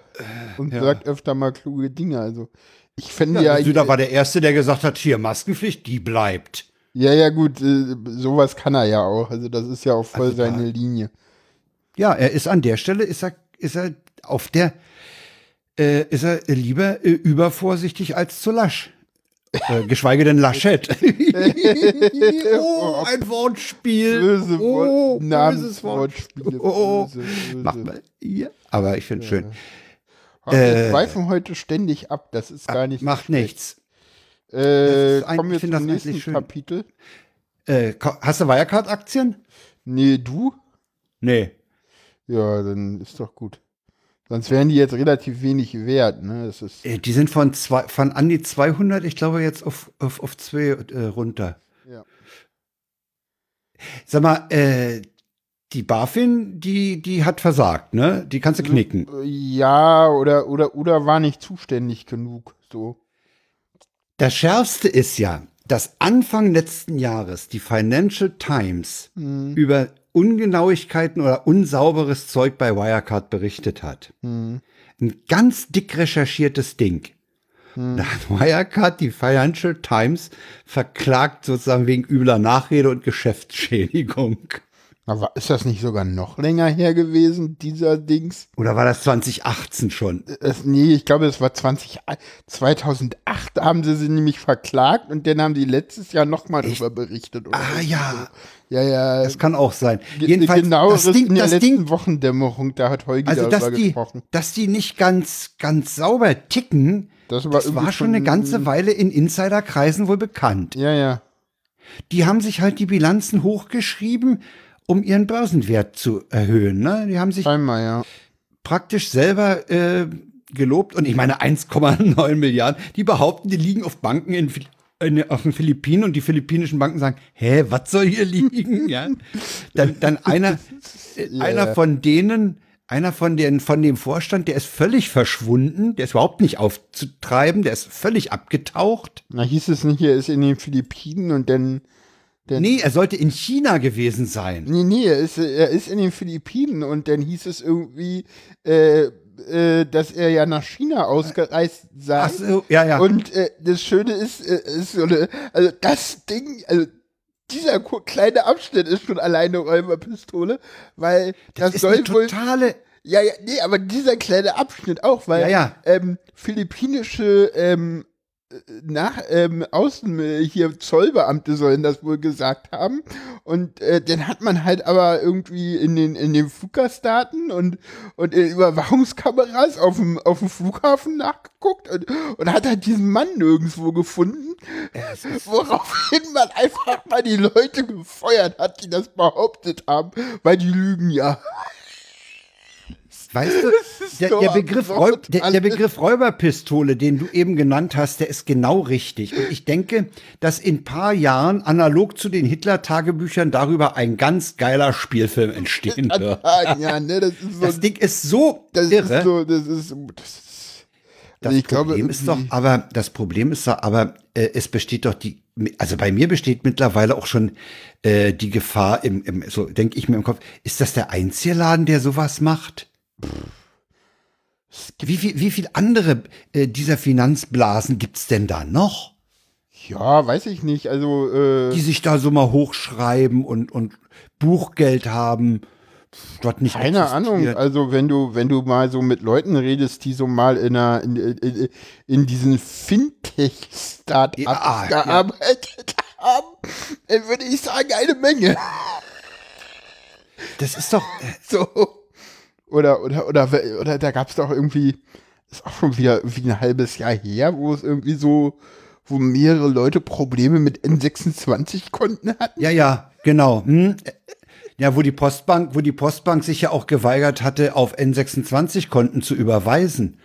Speaker 2: und ja. sagt öfter mal kluge Dinge. Also ich finde ja.
Speaker 1: ja Söder war der Erste, der gesagt hat, hier, Maskenpflicht, die bleibt.
Speaker 2: Ja, ja, gut, äh, sowas kann er ja auch. Also das ist ja auch voll also seine Linie.
Speaker 1: Ja, er ist an der Stelle, ist er, ist er auf der, äh, ist er lieber äh, übervorsichtig als zu lasch. Äh, geschweige denn Laschet. oh, ein Wortspiel. Böse oh, böses Wortspiel. Oh, böse, böse. Macht mal. Ja. Aber ich finde ja. schön.
Speaker 2: Wir äh, schweifen heute ständig ab. Das ist gar nicht.
Speaker 1: Macht so nichts.
Speaker 2: Äh, kommen wir zum nächsten Kapitel.
Speaker 1: Äh, hast du Wirecard-Aktien?
Speaker 2: Nee, du?
Speaker 1: Nee.
Speaker 2: Ja, dann ist doch gut. Sonst wären die jetzt relativ wenig wert. Ne? Das ist
Speaker 1: äh, die sind von, zwei, von an die 200, ich glaube, jetzt auf, auf, auf zwei äh, runter. Ja. Sag mal, äh, die BaFin, die, die hat versagt, ne? Die kannst du knicken.
Speaker 2: Ja, oder, oder, oder war nicht zuständig genug. So.
Speaker 1: Das Schärfste ist ja, dass Anfang letzten Jahres die Financial Times hm. über Ungenauigkeiten oder unsauberes Zeug bei Wirecard berichtet hat. Hm. Ein ganz dick recherchiertes Ding. Hm. Da hat Wirecard die Financial Times verklagt sozusagen wegen übler Nachrede und Geschäftsschädigung.
Speaker 2: Aber ist das nicht sogar noch länger her gewesen, dieser Dings?
Speaker 1: Oder war das 2018 schon?
Speaker 2: Es, nee, ich glaube, es war 20, 2008 haben sie sie nämlich verklagt und dann haben sie letztes Jahr nochmal darüber berichtet.
Speaker 1: ah, ja.
Speaker 2: Ja, ja.
Speaker 1: Das kann auch sein.
Speaker 2: Jedenfalls, genau, das Ding, in der das letzten Ding, Wochendämmerung, da hat Heugi
Speaker 1: also, darüber dass die, gesprochen. Dass die nicht ganz, ganz sauber ticken, das war, das war schon eine ganze Weile in Insiderkreisen wohl bekannt.
Speaker 2: Ja, ja.
Speaker 1: Die haben sich halt die Bilanzen hochgeschrieben, um ihren Börsenwert zu erhöhen. Ne? Die haben sich
Speaker 2: Einmal, ja.
Speaker 1: praktisch selber äh, gelobt. Und ich meine 1,9 Milliarden. Die behaupten, die liegen auf Banken in, in, auf den Philippinen und die philippinischen Banken sagen, hä, was soll hier liegen? ja. Dann, dann einer, einer von denen, einer von, den, von dem Vorstand, der ist völlig verschwunden, der ist überhaupt nicht aufzutreiben, der ist völlig abgetaucht.
Speaker 2: Na, hieß es nicht, er ist in den Philippinen und dann
Speaker 1: denn nee, er sollte in China gewesen sein.
Speaker 2: Nee, nee, er ist, er ist in den Philippinen und dann hieß es irgendwie, äh, äh, dass er ja nach China ausgereist sei. Ach
Speaker 1: so, ja, ja.
Speaker 2: Und äh, das Schöne ist, äh, ist so eine, also das Ding, also dieser kleine Abschnitt ist schon alleine Räuberpistole, weil das, das soll wohl
Speaker 1: totale
Speaker 2: ja, ja, nee, aber dieser kleine Abschnitt auch, weil
Speaker 1: ja, ja.
Speaker 2: Ähm, philippinische ähm, nach ähm, außen äh, hier Zollbeamte sollen das wohl gesagt haben und äh, dann hat man halt aber irgendwie in den in den Fluggastdaten und und in Überwachungskameras auf dem auf dem Flughafen nachgeguckt und, und hat halt diesen Mann nirgendwo gefunden, woraufhin man einfach mal die Leute gefeuert hat, die das behauptet haben, weil die lügen ja.
Speaker 1: Weißt du, der, der, Begriff Räub, der, der, Begriff Räuberpistole, den du eben genannt hast, der ist genau richtig. Und ich denke, dass in paar Jahren analog zu den Hitler-Tagebüchern darüber ein ganz geiler Spielfilm entstehen wird. ja, ne, das, so, das Ding ist so
Speaker 2: das
Speaker 1: irre. Ist
Speaker 2: so, das ist, das ist
Speaker 1: das Problem glaube, ist doch, aber das Problem ist doch, aber äh, es besteht doch die also bei mir besteht mittlerweile auch schon äh, die Gefahr, im, im, so denke ich mir im Kopf, ist das der einzige Laden, der sowas macht? Wie viel, wie viel andere äh, dieser Finanzblasen gibt's denn da noch?
Speaker 2: Ja, weiß ich nicht. Also, äh,
Speaker 1: Die sich da so mal hochschreiben und, und Buchgeld haben, dort nicht
Speaker 2: keine Ahnung. Also, wenn du, wenn du mal so mit Leuten redest, die so mal in, einer, in, in, in diesen Fintech-Startups
Speaker 1: Ja, ja.
Speaker 2: gearbeitet haben, dann würde ich sagen, eine Menge.
Speaker 1: Das ist doch, äh,
Speaker 2: So. Oder, oder, oder, oder da gab es doch irgendwie, ist auch schon wieder wie ein halbes Jahr her, wo es irgendwie so, wo mehrere Leute Probleme mit N26-Konten hatten.
Speaker 1: ja, ja, genau. Hm? Ja, wo die Postbank, wo die Postbank sich ja auch geweigert hatte, auf N26-Konten zu überweisen.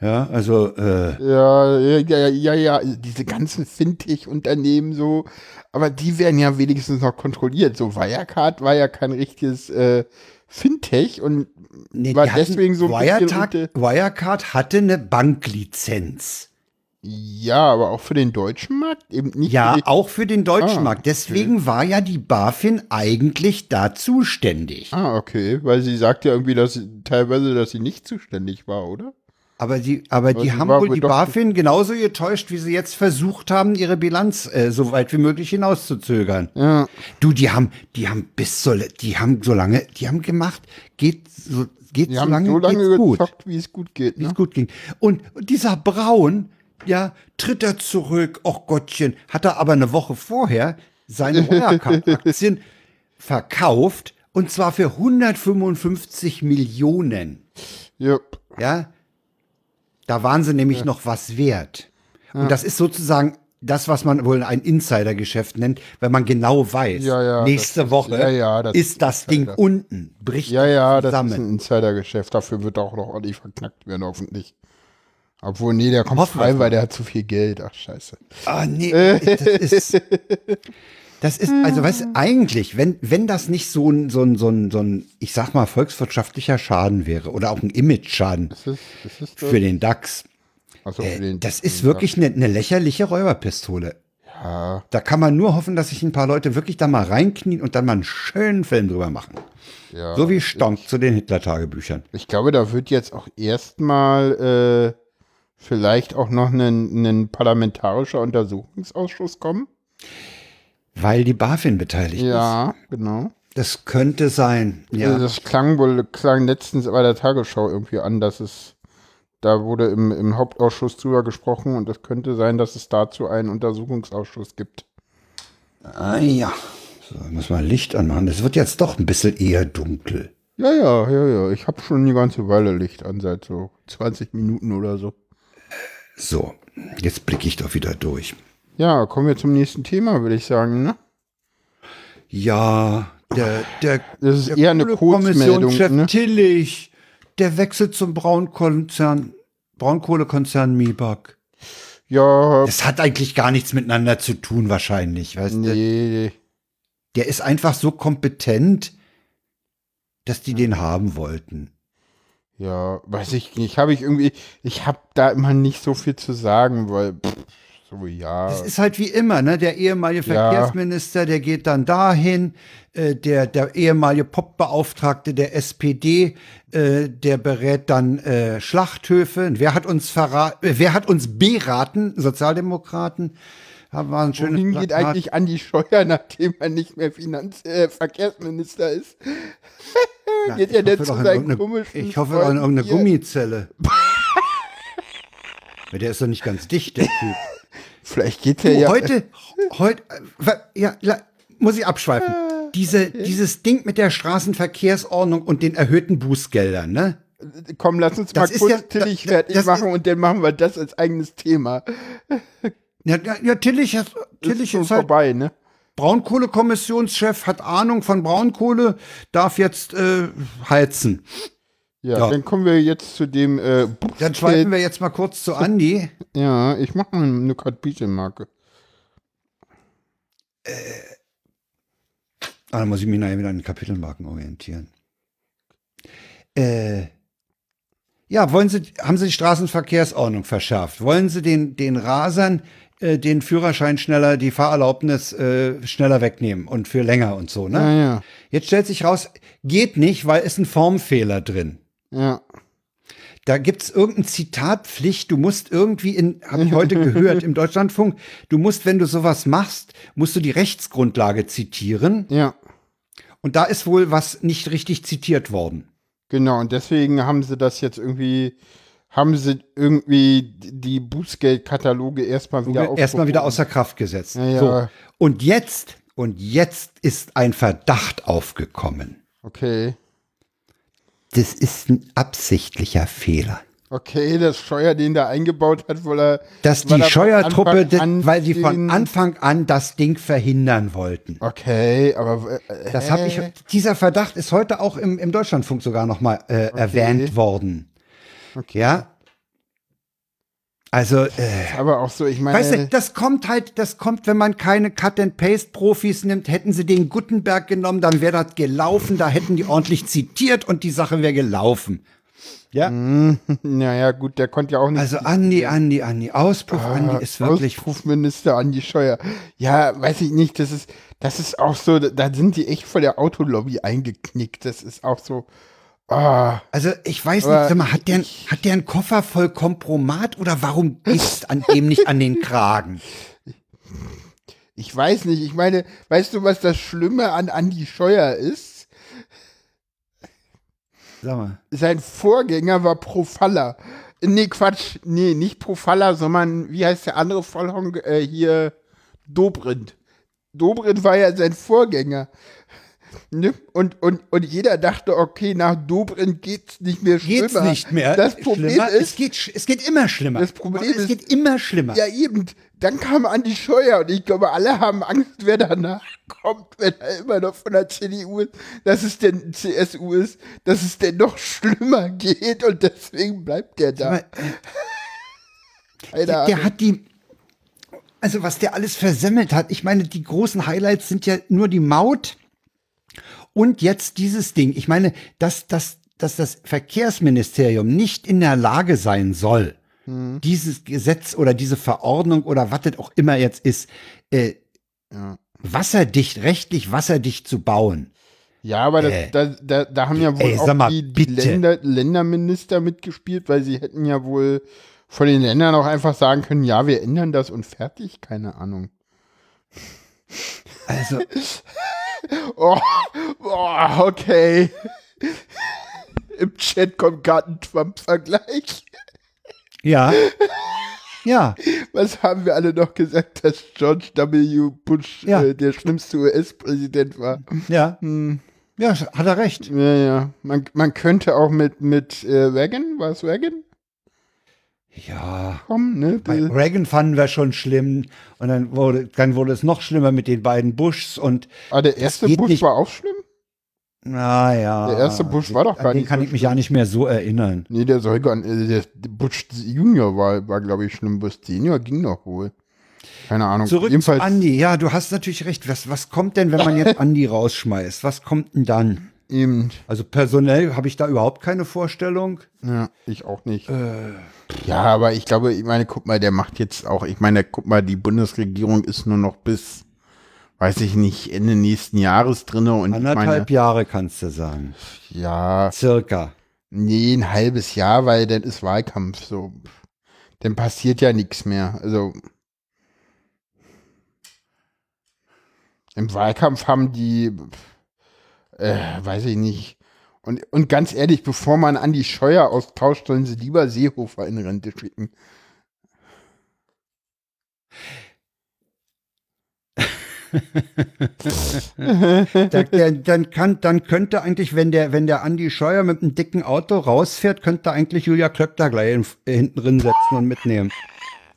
Speaker 1: Ja, also, äh,
Speaker 2: Ja, ja, ja, ja, ja, diese ganzen Fintech-Unternehmen so, aber die werden ja wenigstens noch kontrolliert. So Wirecard war ja kein richtiges äh, Fintech und
Speaker 1: nee,
Speaker 2: war deswegen so ein bisschen
Speaker 1: Wirecard,
Speaker 2: unter,
Speaker 1: Wirecard hatte eine Banklizenz.
Speaker 2: Ja, aber auch für den deutschen Markt eben nicht.
Speaker 1: Ja,
Speaker 2: für
Speaker 1: auch für den deutschen
Speaker 2: Ah,
Speaker 1: Markt. Deswegen war ja die BaFin eigentlich da zuständig.
Speaker 2: Ah, okay, weil sie sagt ja irgendwie, dass sie, teilweise, dass sie nicht zuständig war, oder?
Speaker 1: Aber die, aber die
Speaker 2: sie
Speaker 1: haben wohl die BaFin genauso getäuscht, wie sie jetzt versucht haben, ihre Bilanz äh, so weit wie möglich hinauszuzögern.
Speaker 2: Ja.
Speaker 1: Du, die haben, die haben bis so, die haben so lange, die haben gemacht, geht so, geht
Speaker 2: Die
Speaker 1: so
Speaker 2: haben
Speaker 1: lange,
Speaker 2: so lange
Speaker 1: gut,
Speaker 2: gezockt, wie es gut geht.
Speaker 1: wie
Speaker 2: Ne?
Speaker 1: es gut ging. Und dieser Braun, ja, tritt er zurück, och Gottchen, hat er aber eine Woche vorher seine Wirecard-Aktien verkauft und zwar für 155 Millionen.
Speaker 2: Jupp.
Speaker 1: Ja, da waren sie nämlich noch was wert. Und das ist sozusagen das, was man wohl ein Insidergeschäft nennt, wenn man genau weiß,
Speaker 2: Ja, ja,
Speaker 1: nächste
Speaker 2: das
Speaker 1: Woche
Speaker 2: ja, ja, das
Speaker 1: ist das Ding unten, bricht
Speaker 2: Ja, ja, das
Speaker 1: zusammen.
Speaker 2: ist ein Insidergeschäft. Dafür wird auch noch ordentlich verknackt werden, hoffentlich. Obwohl, nee, der kommt
Speaker 1: Hoffen
Speaker 2: frei, weil der hat zu viel Geld. Ach, scheiße.
Speaker 1: Ah, nee, das ist, das ist, also weißt du, eigentlich, wenn, wenn das nicht so ein, so ein, so ein, so ein, ich sag mal, volkswirtschaftlicher Schaden wäre oder auch ein Image-Schaden
Speaker 2: Das ist, das ist
Speaker 1: für den DAX,
Speaker 2: also für
Speaker 1: äh,
Speaker 2: den,
Speaker 1: das ist wirklich eine, eine lächerliche Räuberpistole.
Speaker 2: Ja,
Speaker 1: Da kann man nur hoffen, dass sich ein paar Leute wirklich da mal reinknien und dann mal einen schönen Film drüber machen.
Speaker 2: ja.
Speaker 1: So wie Stonk zu den Hitler-Tagebüchern.
Speaker 2: Ich glaube, da wird jetzt auch erstmal äh, vielleicht auch noch ein, ein parlamentarischer Untersuchungsausschuss kommen.
Speaker 1: Weil die BaFin beteiligt ist.
Speaker 2: Ja, genau.
Speaker 1: Das könnte sein.
Speaker 2: Ja.
Speaker 1: Ja.
Speaker 2: Das klang wohl, klang letztens bei der Tagesschau irgendwie an, dass es, da wurde im, im Hauptausschuss drüber gesprochen und es könnte sein, dass es dazu einen Untersuchungsausschuss gibt.
Speaker 1: Ah ja. So, muss mal Licht anmachen. Das wird jetzt doch ein bisschen eher dunkel.
Speaker 2: Ja, ja, ja, ja. Ich habe schon die ganze Weile Licht an, seit so 20 Minuten oder so.
Speaker 1: So, jetzt blicke ich doch wieder durch.
Speaker 2: Ja, kommen wir zum nächsten Thema, würde ich sagen, ne?
Speaker 1: Ja, der, der,
Speaker 2: Das ist
Speaker 1: der
Speaker 2: eher eine Kurzmeldung, ne?
Speaker 1: Tillich, der wechselt zum Braunkonzern, Braunkohlekonzern Mibak.
Speaker 2: Ja,
Speaker 1: Das hat eigentlich gar nichts miteinander zu tun, wahrscheinlich. Weißt du?
Speaker 2: nee.
Speaker 1: Der ist einfach so kompetent, dass die den haben wollten.
Speaker 2: Ja, weiß ich nicht. Habe ich irgendwie, ich habe da immer nicht so viel zu sagen, weil, pff, so, ja.
Speaker 1: Das ist halt wie immer, ne? Der ehemalige
Speaker 2: Ja.
Speaker 1: Verkehrsminister, der geht dann dahin, äh, der, der ehemalige Popbeauftragte der SPD, äh, der berät dann äh, Schlachthöfe. Wer hat uns verraten, äh, wer hat uns beraten? Sozialdemokraten. Da war ein schönes
Speaker 2: Wohin geht
Speaker 1: Plakat.
Speaker 2: eigentlich Andi Scheuer, nachdem er nicht mehr Finanz äh, Verkehrsminister ist?
Speaker 1: Ja,
Speaker 2: geht ja
Speaker 1: hoffe
Speaker 2: zu seinen komischen
Speaker 1: Ich hoffe doch in
Speaker 2: Freunden
Speaker 1: irgendeine. Gummizelle. Der ist doch nicht ganz dicht, der Typ.
Speaker 2: Vielleicht geht er
Speaker 1: Du,
Speaker 2: ja.
Speaker 1: heute, heute, äh, ja, muss ich abschweifen. Diese, dieses Ding mit der Straßenverkehrsordnung und den erhöhten Bußgeldern, ne?
Speaker 2: Komm, lass uns
Speaker 1: Das
Speaker 2: mal
Speaker 1: ist
Speaker 2: kurz
Speaker 1: ja-
Speaker 2: Tillich
Speaker 1: das-
Speaker 2: fertig machen und dann machen wir das als eigenes Thema.
Speaker 1: Ja, ja, ja Tillich, ist- Tillich
Speaker 2: ist
Speaker 1: ist halt
Speaker 2: vorbei, ne?
Speaker 1: Braunkohlekommissionschef, hat Ahnung von Braunkohle, darf jetzt äh, heizen.
Speaker 2: Ja,
Speaker 1: Ja.
Speaker 2: dann kommen wir jetzt zu dem äh,
Speaker 1: Dann schweifen wir jetzt mal kurz zu Andi.
Speaker 2: Ja, ich mache mal eine Kartbietemarke.
Speaker 1: Ah, dann muss ich mich nachher wieder an den Kapitelmarken orientieren. Äh, Ja, wollen Sie, haben Sie die Straßenverkehrsordnung verschärft? Wollen Sie den, den Rasern äh, den Führerschein schneller, die Fahrerlaubnis äh, schneller wegnehmen und für länger und so, ne?
Speaker 2: Ja, ja.
Speaker 1: Jetzt stellt sich raus, geht nicht, weil ist ein Formfehler drin.
Speaker 2: Ja.
Speaker 1: Da gibt's irgendein Zitatpflicht. Du musst irgendwie in, habe ich heute gehört im Deutschlandfunk, du musst, wenn du sowas machst, musst du die Rechtsgrundlage zitieren.
Speaker 2: Ja.
Speaker 1: Und da ist wohl was nicht richtig zitiert worden.
Speaker 2: Genau, und deswegen haben sie das jetzt irgendwie, haben sie irgendwie die Bußgeldkataloge erstmal wieder
Speaker 1: Erstmal wieder außer Kraft gesetzt.
Speaker 2: Ja, ja.
Speaker 1: So. Und jetzt, und jetzt ist ein Verdacht aufgekommen.
Speaker 2: Okay.
Speaker 1: Das ist ein absichtlicher Fehler.
Speaker 2: Okay, das Scheuer, den da eingebaut hat, weil er.
Speaker 1: Dass die
Speaker 2: er
Speaker 1: Scheuertruppe, weil sie von Anfang an das Ding verhindern wollten.
Speaker 2: Okay, aber. Äh,
Speaker 1: Das habe ich. Dieser Verdacht ist heute auch im, im Deutschlandfunk sogar noch mal äh, erwähnt worden. Ja. Also, äh,
Speaker 2: Aber auch so, ich meine.
Speaker 1: weißt du, das kommt halt, das kommt, wenn man keine Cut-and-Paste-Profis nimmt. Hätten sie den Gutenberg genommen, dann wäre das gelaufen. Da hätten die ordentlich zitiert und die Sache wäre gelaufen. Ja.
Speaker 2: naja, gut, der konnte ja auch nicht.
Speaker 1: Also Andi, Andi, Andi, Auspuff, Andi ist wirklich.
Speaker 2: Auspuffminister Andi Scheuer. Ja, weiß ich nicht, das ist, das ist auch so, da sind die echt vor der Autolobby eingeknickt. Das ist auch so. Ah,
Speaker 1: Also ich weiß nicht, sag mal, hat der, hat der einen Koffer voll Kompromat oder warum ist an dem nicht an den Kragen?
Speaker 2: ich weiß nicht. Ich meine, weißt du, was das Schlimme an Andi Scheuer ist?
Speaker 1: Sag mal.
Speaker 2: Sein Vorgänger war Profalla. Nee, Quatsch. Nee, nicht Profalla, sondern, wie heißt der andere Vollhonk äh, hier? Dobrindt. Dobrindt war ja sein Vorgänger. Ne? Und, und, und jeder dachte, okay, nach Dobrindt geht's nicht mehr schlimmer.
Speaker 1: Geht's nicht mehr.
Speaker 2: Das Problem
Speaker 1: schlimmer.
Speaker 2: ist,
Speaker 1: es geht, es geht immer schlimmer.
Speaker 2: Das Problem
Speaker 1: es
Speaker 2: ist-
Speaker 1: geht immer schlimmer.
Speaker 2: ja eben, dann kam Andi Scheuer und ich glaube, alle haben Angst, wer danach kommt, wenn er immer noch von der CDU ist, dass es denn CSU ist, dass es denn noch schlimmer geht und deswegen bleibt der da. Keine
Speaker 1: der, der hat die, also was der alles versemmelt hat. Ich meine, die großen Highlights sind ja nur die Maut und jetzt dieses Ding. Ich meine, dass, dass, dass das Verkehrsministerium nicht in der Lage sein soll,
Speaker 2: Hm.
Speaker 1: dieses Gesetz oder diese Verordnung oder was das auch immer jetzt ist, äh,
Speaker 2: Ja.
Speaker 1: wasserdicht, rechtlich wasserdicht zu bauen.
Speaker 2: Ja, aber das,
Speaker 1: Äh.
Speaker 2: da, da, da haben ja wohl
Speaker 1: Ey,
Speaker 2: auch
Speaker 1: mal,
Speaker 2: die, die. Länder, Länderminister mitgespielt, weil sie hätten ja wohl von den Ländern auch einfach sagen können, ja, wir ändern das und fertig, keine Ahnung.
Speaker 1: Also,
Speaker 2: Oh, oh okay. Im Chat kommt gerade ein Trump-Vergleich.
Speaker 1: ja. Ja,
Speaker 2: Was haben wir alle noch gesagt, dass George W. Bush
Speaker 1: Ja.
Speaker 2: äh, der schlimmste US-Präsident war?
Speaker 1: ja.
Speaker 2: Hm.
Speaker 1: Ja, hat er recht.
Speaker 2: Ja, ja. Man, man könnte auch mit, mit äh, Reagan, war es Reagan?
Speaker 1: Ja.
Speaker 2: Kommen, ne?
Speaker 1: Bei Reagan fanden wir schon schlimm und dann wurde, dann wurde es noch schlimmer mit den beiden Bushs und
Speaker 2: Ah, der erste Bush
Speaker 1: nicht.
Speaker 2: war auch schlimm?
Speaker 1: naja.
Speaker 2: Der erste Bush war doch gar
Speaker 1: den
Speaker 2: nicht
Speaker 1: kann
Speaker 2: so
Speaker 1: ich mich ja nicht mehr so erinnern.
Speaker 2: Nee, der soll gar nicht, äh, der Bush Junior war, war glaube ich, schlimm. Bush Senior ging doch wohl. Keine Ahnung.
Speaker 1: Zurück
Speaker 2: Jedenfalls,
Speaker 1: zu Andi. Ja, du hast natürlich recht. Was, was kommt denn, wenn man jetzt Andi rausschmeißt? Was kommt denn dann?
Speaker 2: Eben,
Speaker 1: Also personell habe ich da überhaupt keine Vorstellung.
Speaker 2: ja, ich auch nicht.
Speaker 1: Äh.
Speaker 2: Ja, aber ich glaube, ich meine, guck mal, der macht jetzt auch, ich meine, guck mal, die Bundesregierung ist nur noch bis, weiß ich nicht, Ende nächsten Jahres drinne und ich meine,
Speaker 1: Anderthalb Jahre kannst du sagen.
Speaker 2: ja,
Speaker 1: Circa.
Speaker 2: nee, ein halbes Jahr, weil dann ist Wahlkampf so. Dann passiert ja nichts mehr. Also im Wahlkampf haben die, äh, weiß ich nicht. Und, und ganz ehrlich, bevor man an die Scheuer austauscht, sollen sie lieber Seehofer in Rente schicken.
Speaker 1: Da, der, dann, kann, dann könnte eigentlich, wenn der, wenn der Andi Scheuer mit einem dicken Auto rausfährt, könnte eigentlich Julia Klöck da gleich in, hinten drin setzen und mitnehmen.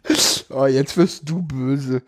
Speaker 2: Oh, jetzt wirst du böse.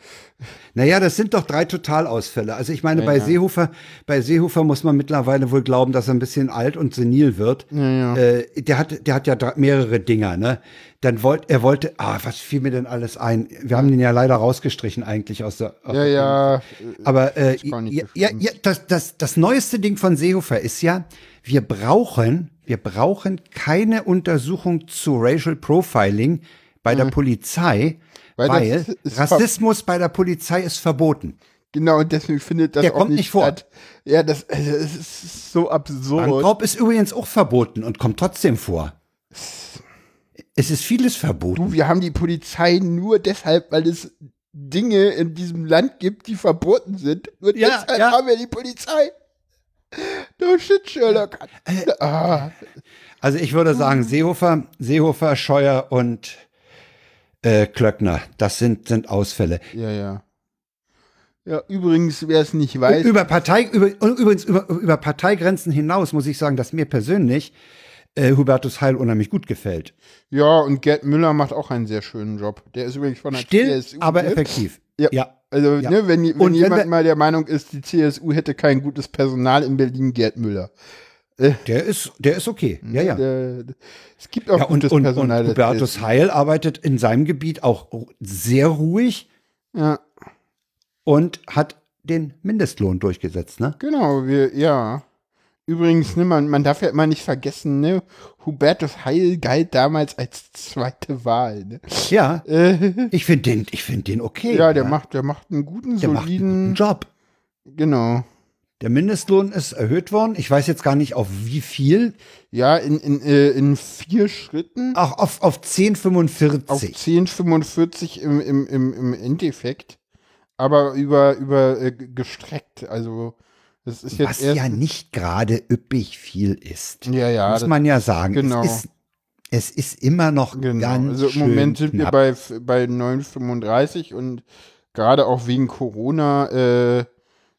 Speaker 1: Naja, das sind doch drei Totalausfälle. Also ich meine, bei
Speaker 2: ja.
Speaker 1: Seehofer, bei Seehofer muss man mittlerweile wohl glauben, dass er ein bisschen alt und senil wird.
Speaker 2: ja.
Speaker 1: Äh, der hat, der hat ja mehrere Dinger, ne? Dann wollte, er wollte, ah, was fiel mir denn alles ein? Wir haben den ja leider rausgestrichen eigentlich aus der. aus
Speaker 2: Ja,
Speaker 1: der-
Speaker 2: ja.
Speaker 1: Aber äh, ja, ja, ja, das, das, das neueste Ding von Seehofer ist ja, wir brauchen, wir brauchen keine Untersuchung zu Racial Profiling bei der Polizei,
Speaker 2: Weil
Speaker 1: weil,
Speaker 2: das
Speaker 1: Rassismus bei der Polizei ist verboten.
Speaker 2: Genau, und deswegen findet das
Speaker 1: Der
Speaker 2: auch
Speaker 1: kommt nicht vor.
Speaker 2: statt. Ja, das, also, es ist so absurd.
Speaker 1: Bankraub ist übrigens auch verboten und kommt trotzdem vor. Es ist vieles verboten.
Speaker 2: Du, wir haben die Polizei nur deshalb, weil es Dinge in diesem Land gibt, die verboten sind. Nur
Speaker 1: Ja,
Speaker 2: deshalb
Speaker 1: ja.
Speaker 2: haben wir die Polizei. No shit, Sherlock.
Speaker 1: Äh,
Speaker 2: Ah,
Speaker 1: Also ich würde sagen, Seehofer, Seehofer, Scheuer und äh, Klöckner, das sind, sind Ausfälle.
Speaker 2: ja, ja. Ja, übrigens, wer es nicht weiß,
Speaker 1: Über Partei, über, übrigens über, über Parteigrenzen hinaus muss ich sagen, dass mir persönlich äh, Hubertus Heil unheimlich gut gefällt.
Speaker 2: ja, und Gerd Müller macht auch einen sehr schönen Job. Der ist übrigens von der
Speaker 1: Still,
Speaker 2: CSU.
Speaker 1: aber
Speaker 2: ne?
Speaker 1: effektiv.
Speaker 2: Ja.
Speaker 1: ja.
Speaker 2: Also,
Speaker 1: Ja.
Speaker 2: ne, wenn, wenn
Speaker 1: Und wenn
Speaker 2: jemand
Speaker 1: wir-
Speaker 2: mal der Meinung ist, die CSU hätte kein gutes Personal in Berlin, Gerd Müller.
Speaker 1: Der ist, der ist okay. Ja, ja.
Speaker 2: Der, es gibt auch
Speaker 1: ja und, und, und
Speaker 2: Personal. der
Speaker 1: Hubertus. Heil arbeitet in seinem Gebiet auch sehr ruhig
Speaker 2: Ja,
Speaker 1: und hat den Mindestlohn durchgesetzt, ne?
Speaker 2: genau, wir, ja. Übrigens, ne, man, man darf ja immer nicht vergessen, ne, Hubertus Heil galt damals als zweite Wahl, ne.
Speaker 1: Ja.
Speaker 2: Äh,
Speaker 1: Ich finde den, ich finde den okay.
Speaker 2: ja, der macht, der macht einen guten,
Speaker 1: der macht einen guten
Speaker 2: soliden,
Speaker 1: Job.
Speaker 2: genau.
Speaker 1: Der Mindestlohn ist erhöht worden. Ich weiß jetzt gar nicht auf wie viel.
Speaker 2: Ja, in, in, äh, in vier Schritten
Speaker 1: Auch auf, auf 10,45.
Speaker 2: auf 10,45 im, im, im, im Endeffekt, aber über, über äh, gestreckt, also, das ist jetzt
Speaker 1: was
Speaker 2: erst,
Speaker 1: ja nicht gerade üppig viel ist.
Speaker 2: ja, ja,
Speaker 1: muss man ja sagen.
Speaker 2: genau.
Speaker 1: Es, ist, es ist immer noch
Speaker 2: Genau,
Speaker 1: ganz
Speaker 2: also im Moment sind wir
Speaker 1: knapp.
Speaker 2: bei, f- bei 9,35 und gerade auch wegen Corona äh,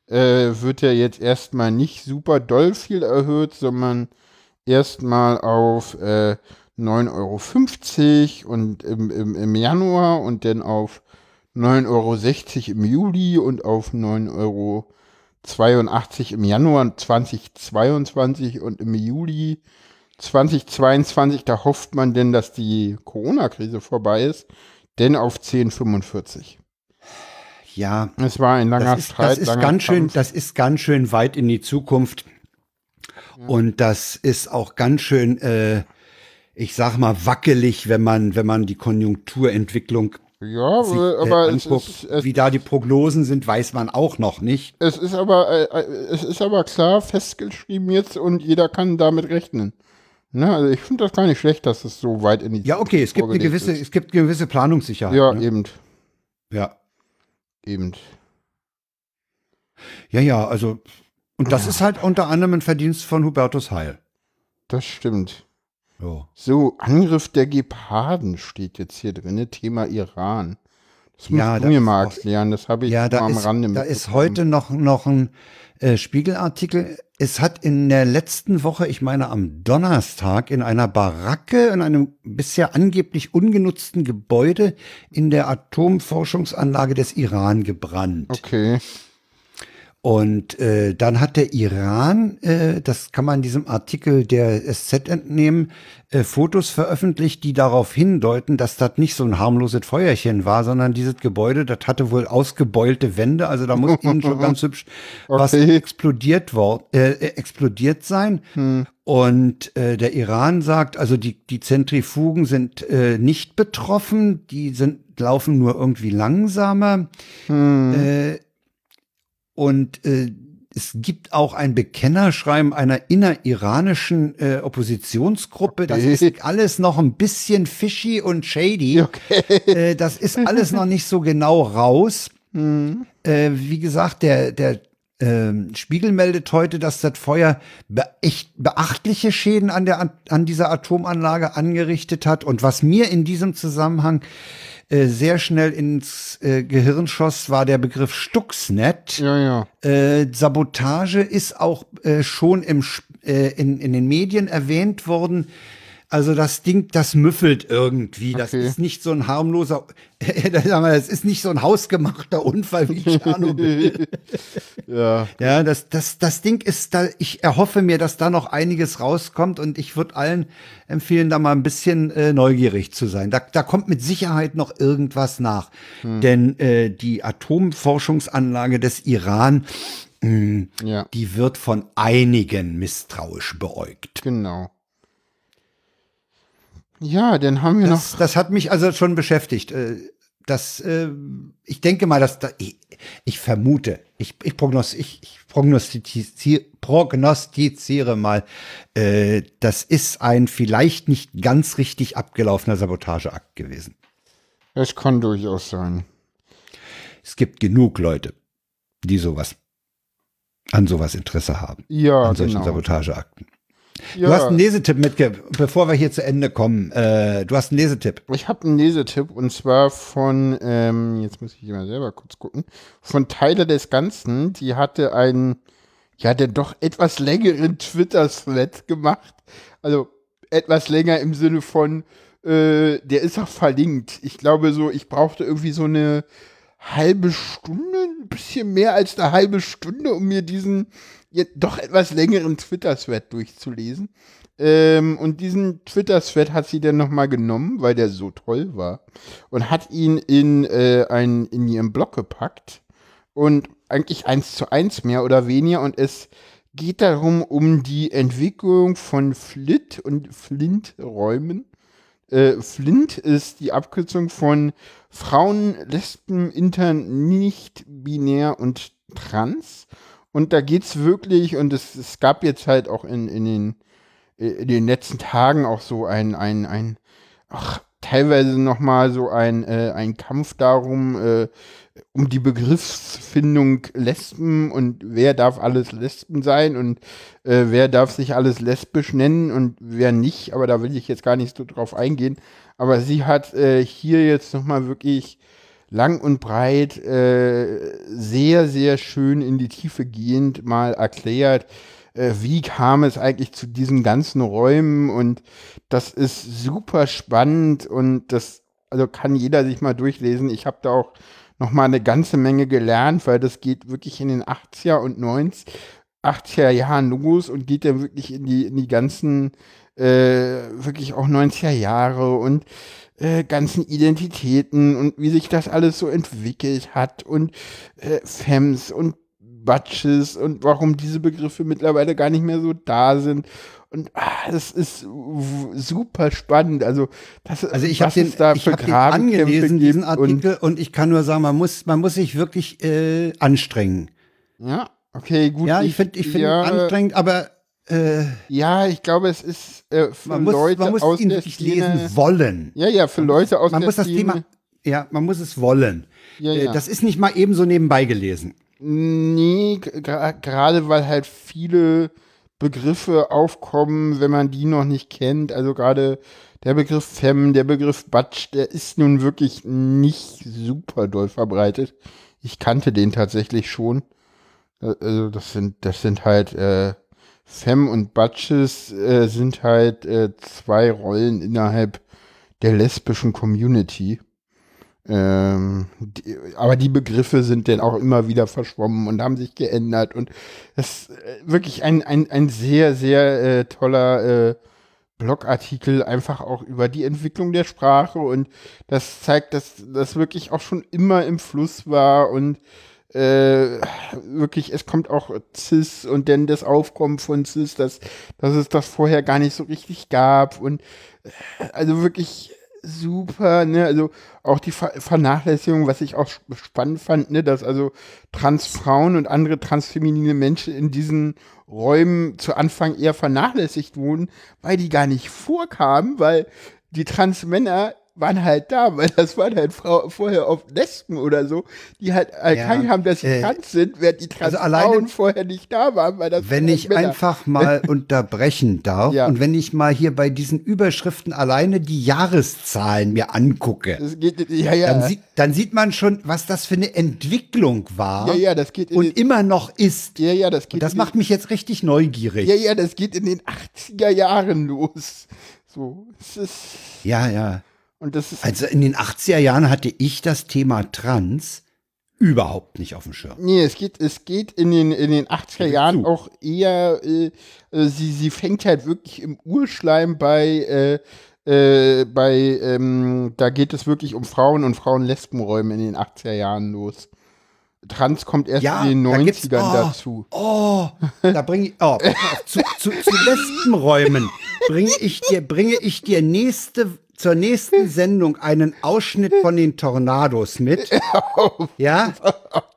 Speaker 2: äh, wird ja jetzt erstmal nicht super doll viel erhöht, sondern erstmal auf äh, 9,50 Euro und im, im, im Januar und dann auf 9,60 Euro im Juli und auf 9,82 Euro im Januar 2022 und im Juli 2022, da hofft man denn, dass die Corona-Krise vorbei ist, denn auf 10,45.
Speaker 1: Ja,
Speaker 2: Es war ein langer
Speaker 1: das ist,
Speaker 2: Streit.
Speaker 1: das ist ganz schön, das ist ganz schön weit in die Zukunft. Und das ist auch ganz schön, äh, ich sag mal, wackelig, wenn man, wenn man die Konjunkturentwicklung
Speaker 2: ja,
Speaker 1: sich,
Speaker 2: aber,
Speaker 1: äh,
Speaker 2: aber es,
Speaker 1: anguckt.
Speaker 2: ist, es,
Speaker 1: Wie da die Prognosen sind, weiß man auch noch nicht.
Speaker 2: es ist aber äh, äh, es ist aber klar festgeschrieben jetzt und jeder kann damit rechnen. Ne, also ich finde das gar nicht schlecht, dass es so weit in die
Speaker 1: Ja, okay, es gibt eine gewisse,
Speaker 2: ist.
Speaker 1: es gibt eine gewisse Planungssicherheit.
Speaker 2: Ja,
Speaker 1: ne?
Speaker 2: eben,
Speaker 1: ja.
Speaker 2: Eben.
Speaker 1: Ja, ja, also, und das ist halt unter anderem ein Verdienst von Hubertus Heil.
Speaker 2: Das stimmt.
Speaker 1: So.
Speaker 2: So, Angriff der Geparden steht jetzt hier drin, Thema Iran. Das
Speaker 1: Ja,
Speaker 2: du
Speaker 1: da
Speaker 2: mir
Speaker 1: ist
Speaker 2: mal erklären, das habe ich
Speaker 1: Ja, da
Speaker 2: am
Speaker 1: ist,
Speaker 2: Rande
Speaker 1: da ist heute noch, noch ein äh, Spiegelartikel. Es hat in der letzten Woche, ich meine am Donnerstag, in einer Baracke, in einem bisher angeblich ungenutzten Gebäude in der Atomforschungsanlage des Iran gebrannt.
Speaker 2: Okay.
Speaker 1: Und äh, dann hat der Iran, äh, das kann man diesem Artikel der SZ entnehmen, äh, Fotos veröffentlicht, die darauf hindeuten, dass das nicht so ein harmloses Feuerchen war, sondern dieses Gebäude, das hatte wohl ausgebeulte Wände, also da muss innen schon ganz hübsch was
Speaker 2: Okay.
Speaker 1: explodiert worden, äh, äh, explodiert sein. Und äh, der Iran sagt, also die, die Zentrifugen sind äh, nicht betroffen, die sind, laufen nur irgendwie langsamer. Äh, und äh, es gibt auch ein Bekennerschreiben einer inneriranischen äh, Oppositionsgruppe. Das
Speaker 2: Okay.
Speaker 1: ist alles noch ein bisschen fishy und shady. Äh, das ist alles noch nicht so genau raus. Äh, wie gesagt, der, der ähm, Spiegel meldet heute, dass das Feuer be echt beachtliche Schäden an, der, an dieser Atomanlage angerichtet hat. Und was mir in diesem Zusammenhang äh, sehr schnell ins äh, Gehirn schoss, war der Begriff Stuxnet.
Speaker 2: Ja, ja.
Speaker 1: Äh, Sabotage ist auch äh, schon im, äh, in, in den Medien erwähnt worden. Also das Ding, das müffelt irgendwie. Das
Speaker 2: Okay.
Speaker 1: ist nicht so ein harmloser, das ist nicht so ein hausgemachter Unfall wie Tschernobyl.
Speaker 2: Ja.
Speaker 1: ja, das, das, das Ding ist da, ich erhoffe mir, dass da noch einiges rauskommt und ich würde allen empfehlen, da mal ein bisschen äh, neugierig zu sein. Da, da kommt mit Sicherheit noch irgendwas nach. Denn äh, die Atomforschungsanlage des Iran, mh,
Speaker 2: Ja.
Speaker 1: die wird von einigen misstrauisch beäugt.
Speaker 2: Genau. Ja, dann haben wir
Speaker 1: Das,
Speaker 2: noch.
Speaker 1: das hat mich also schon beschäftigt. Äh, Das, äh, ich denke mal, dass da, ich, ich vermute, ich, ich, prognos, ich, ich prognostiziere, prognostiziere mal, äh, das ist ein vielleicht nicht ganz richtig abgelaufener Sabotageakt gewesen.
Speaker 2: Das kann durchaus sein.
Speaker 1: Es gibt genug Leute, die sowas an sowas Interesse haben.
Speaker 2: Ja,
Speaker 1: an solchen
Speaker 2: genau.
Speaker 1: Sabotageakten.
Speaker 2: Ja,
Speaker 1: Du hast einen Lesetipp mitge, bevor wir hier zu Ende kommen. Äh, du hast einen Lesetipp.
Speaker 2: Ich habe einen Lesetipp und zwar von, ähm, jetzt muss ich mal selber kurz gucken, von Teile des Ganzen. Die hatte einen, ja, der doch etwas längeren Twitter-Thread gemacht. Also etwas länger im Sinne von, äh, der ist auch verlinkt. Ich glaube so, ich brauchte irgendwie so eine halbe Stunde, ein bisschen mehr als eine halbe Stunde, um mir diesen doch etwas längeren Twitter-Thread durchzulesen. Ähm, und diesen Twitter-Thread hat sie dann nochmal genommen, weil der so toll war. Und hat ihn in, äh, ein, in ihren Blog gepackt. Und eigentlich eins zu eins mehr oder weniger. Und es geht darum, um die Entwicklung von Flit und Flint-Räumen. Äh, Flint ist die Abkürzung von Frauen, Lesben, Inter, nicht binär und trans. Und da geht's wirklich, und es, es gab jetzt halt auch in, in, den, in den letzten Tagen auch so ein, ein, ein ach, teilweise nochmal so ein, äh, ein Kampf darum, äh, um die Begriffsfindung Lesben und wer darf alles Lesben sein und äh, wer darf sich alles lesbisch nennen und wer nicht, aber da will ich jetzt gar nicht so drauf eingehen. Aber sie hat äh, hier jetzt nochmal wirklich lang und breit, äh, sehr, sehr schön in die Tiefe gehend mal erklärt, äh, wie kam es eigentlich zu diesen ganzen Räumen und das ist super spannend und das, also kann jeder sich mal durchlesen. Ich habe da auch noch mal eine ganze Menge gelernt, weil das geht wirklich in den 80er und 90 80er Jahren los und geht dann wirklich in die, in die ganzen, äh, wirklich auch 90er Jahre und äh, ganzen Identitäten und wie sich das alles so entwickelt hat und äh, Fems und Batches und warum diese Begriffe mittlerweile gar nicht mehr so da sind. Und ah, das ist super spannend. Also, das,
Speaker 1: Also ich habe den,
Speaker 2: da
Speaker 1: ich
Speaker 2: für
Speaker 1: hab den angelesen, diesen
Speaker 2: gibt und-
Speaker 1: Artikel, und, ich kann nur sagen, man muss, man muss sich wirklich äh, anstrengen.
Speaker 2: Ja, okay, gut.
Speaker 1: Ja, ich finde, ich finde
Speaker 2: ja,
Speaker 1: anstrengend, aber äh,
Speaker 2: Ja, ich glaube, es ist äh, für
Speaker 1: man muss,
Speaker 2: Leute
Speaker 1: man muss
Speaker 2: aus
Speaker 1: ihn
Speaker 2: der Szene.
Speaker 1: lesen wollen.
Speaker 2: Ja, ja, für Leute aus
Speaker 1: Man
Speaker 2: der
Speaker 1: muss das
Speaker 2: Szene.
Speaker 1: Thema, ja, man muss es wollen.
Speaker 2: Ja,
Speaker 1: Äh,
Speaker 2: ja.
Speaker 1: Das ist nicht mal eben so nebenbei gelesen.
Speaker 2: Nee, gerade weil halt viele Begriffe aufkommen, wenn man die noch nicht kennt. Also gerade der Begriff Fem, der Begriff Batsch, der ist nun wirklich nicht super doll verbreitet. Ich kannte den tatsächlich schon. Äh, Also das sind, das sind halt äh, Fem und Batches äh, sind halt äh, zwei Rollen innerhalb der lesbischen Community. Ähm, die, aber die Begriffe sind dann auch immer wieder verschwommen und haben sich geändert und das ist äh, wirklich ein, ein, ein sehr, sehr äh, toller äh, Blogartikel einfach auch über die Entwicklung der Sprache und das zeigt, dass das wirklich auch schon immer im Fluss war und äh, wirklich, es kommt auch Cis und dann das Aufkommen von Cis, dass, dass es das vorher gar nicht so richtig gab und äh, also wirklich super, ne, also auch die Ver Vernachlässigung, was ich auch sp- spannend fand, ne, dass also Transfrauen und andere transfeminine Menschen in diesen Räumen zu Anfang eher vernachlässigt wurden, weil die gar nicht vorkamen, weil die Transmänner waren halt da, weil das waren halt vorher oft Lesben oder so, die halt erkannt haben, dass sie
Speaker 1: äh,
Speaker 2: trans sind, während die
Speaker 1: also
Speaker 2: Transfrauen
Speaker 1: alleine-
Speaker 2: vorher nicht da waren, weil das
Speaker 1: Wenn ich
Speaker 2: Männer.
Speaker 1: einfach mal unterbrechen darf
Speaker 2: Ja.
Speaker 1: und wenn ich mal hier bei diesen Überschriften alleine die Jahreszahlen mir angucke,
Speaker 2: geht, ja, ja.
Speaker 1: dann, sieht, dann sieht man schon, was das für eine Entwicklung war
Speaker 2: ja, ja, das geht in
Speaker 1: und
Speaker 2: den,
Speaker 1: immer noch ist.
Speaker 2: ja, ja, das geht
Speaker 1: Und das macht mich jetzt richtig neugierig.
Speaker 2: Ja, ja, das geht in den 80er Jahren los. So, es ist,
Speaker 1: ja. ja. Also in den 80er Jahren hatte ich das Thema Trans überhaupt nicht auf dem Schirm.
Speaker 2: nee, es geht, es geht in den, in den 80er
Speaker 1: Gebe
Speaker 2: Jahren
Speaker 1: zu.
Speaker 2: auch eher, äh, äh, sie, sie fängt halt wirklich im Urschleim bei, äh, äh, bei, ähm, da geht es wirklich um Frauen und Frauen-Lesbenräume in den 80er Jahren los. Trans kommt erst
Speaker 1: Ja,
Speaker 2: in den
Speaker 1: da gibt's-
Speaker 2: 90ern
Speaker 1: oh.
Speaker 2: dazu.
Speaker 1: Oh, da bringe ich, oh, zu, zu, zu Lesbenräumen bringe ich dir, bringe ich dir nächste, zur nächsten Sendung einen Ausschnitt von den Tornados mit. Ja,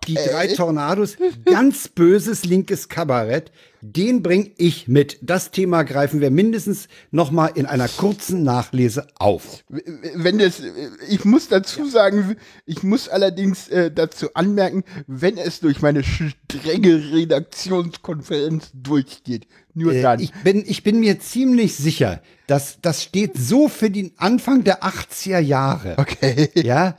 Speaker 1: die drei Tornados, ganz böses linkes Kabarett, den bringe ich mit. Das Thema greifen wir mindestens noch mal in einer kurzen Nachlese auf.
Speaker 2: Wenn das, ich muss dazu sagen, ich muss allerdings äh, dazu anmerken, wenn es durch meine strenge Redaktionskonferenz durchgeht. Nur
Speaker 1: Äh,
Speaker 2: dann.
Speaker 1: Ich bin, ich bin mir ziemlich sicher, dass das steht so für den Anfang der 80er Jahre.
Speaker 2: okay.
Speaker 1: Ja,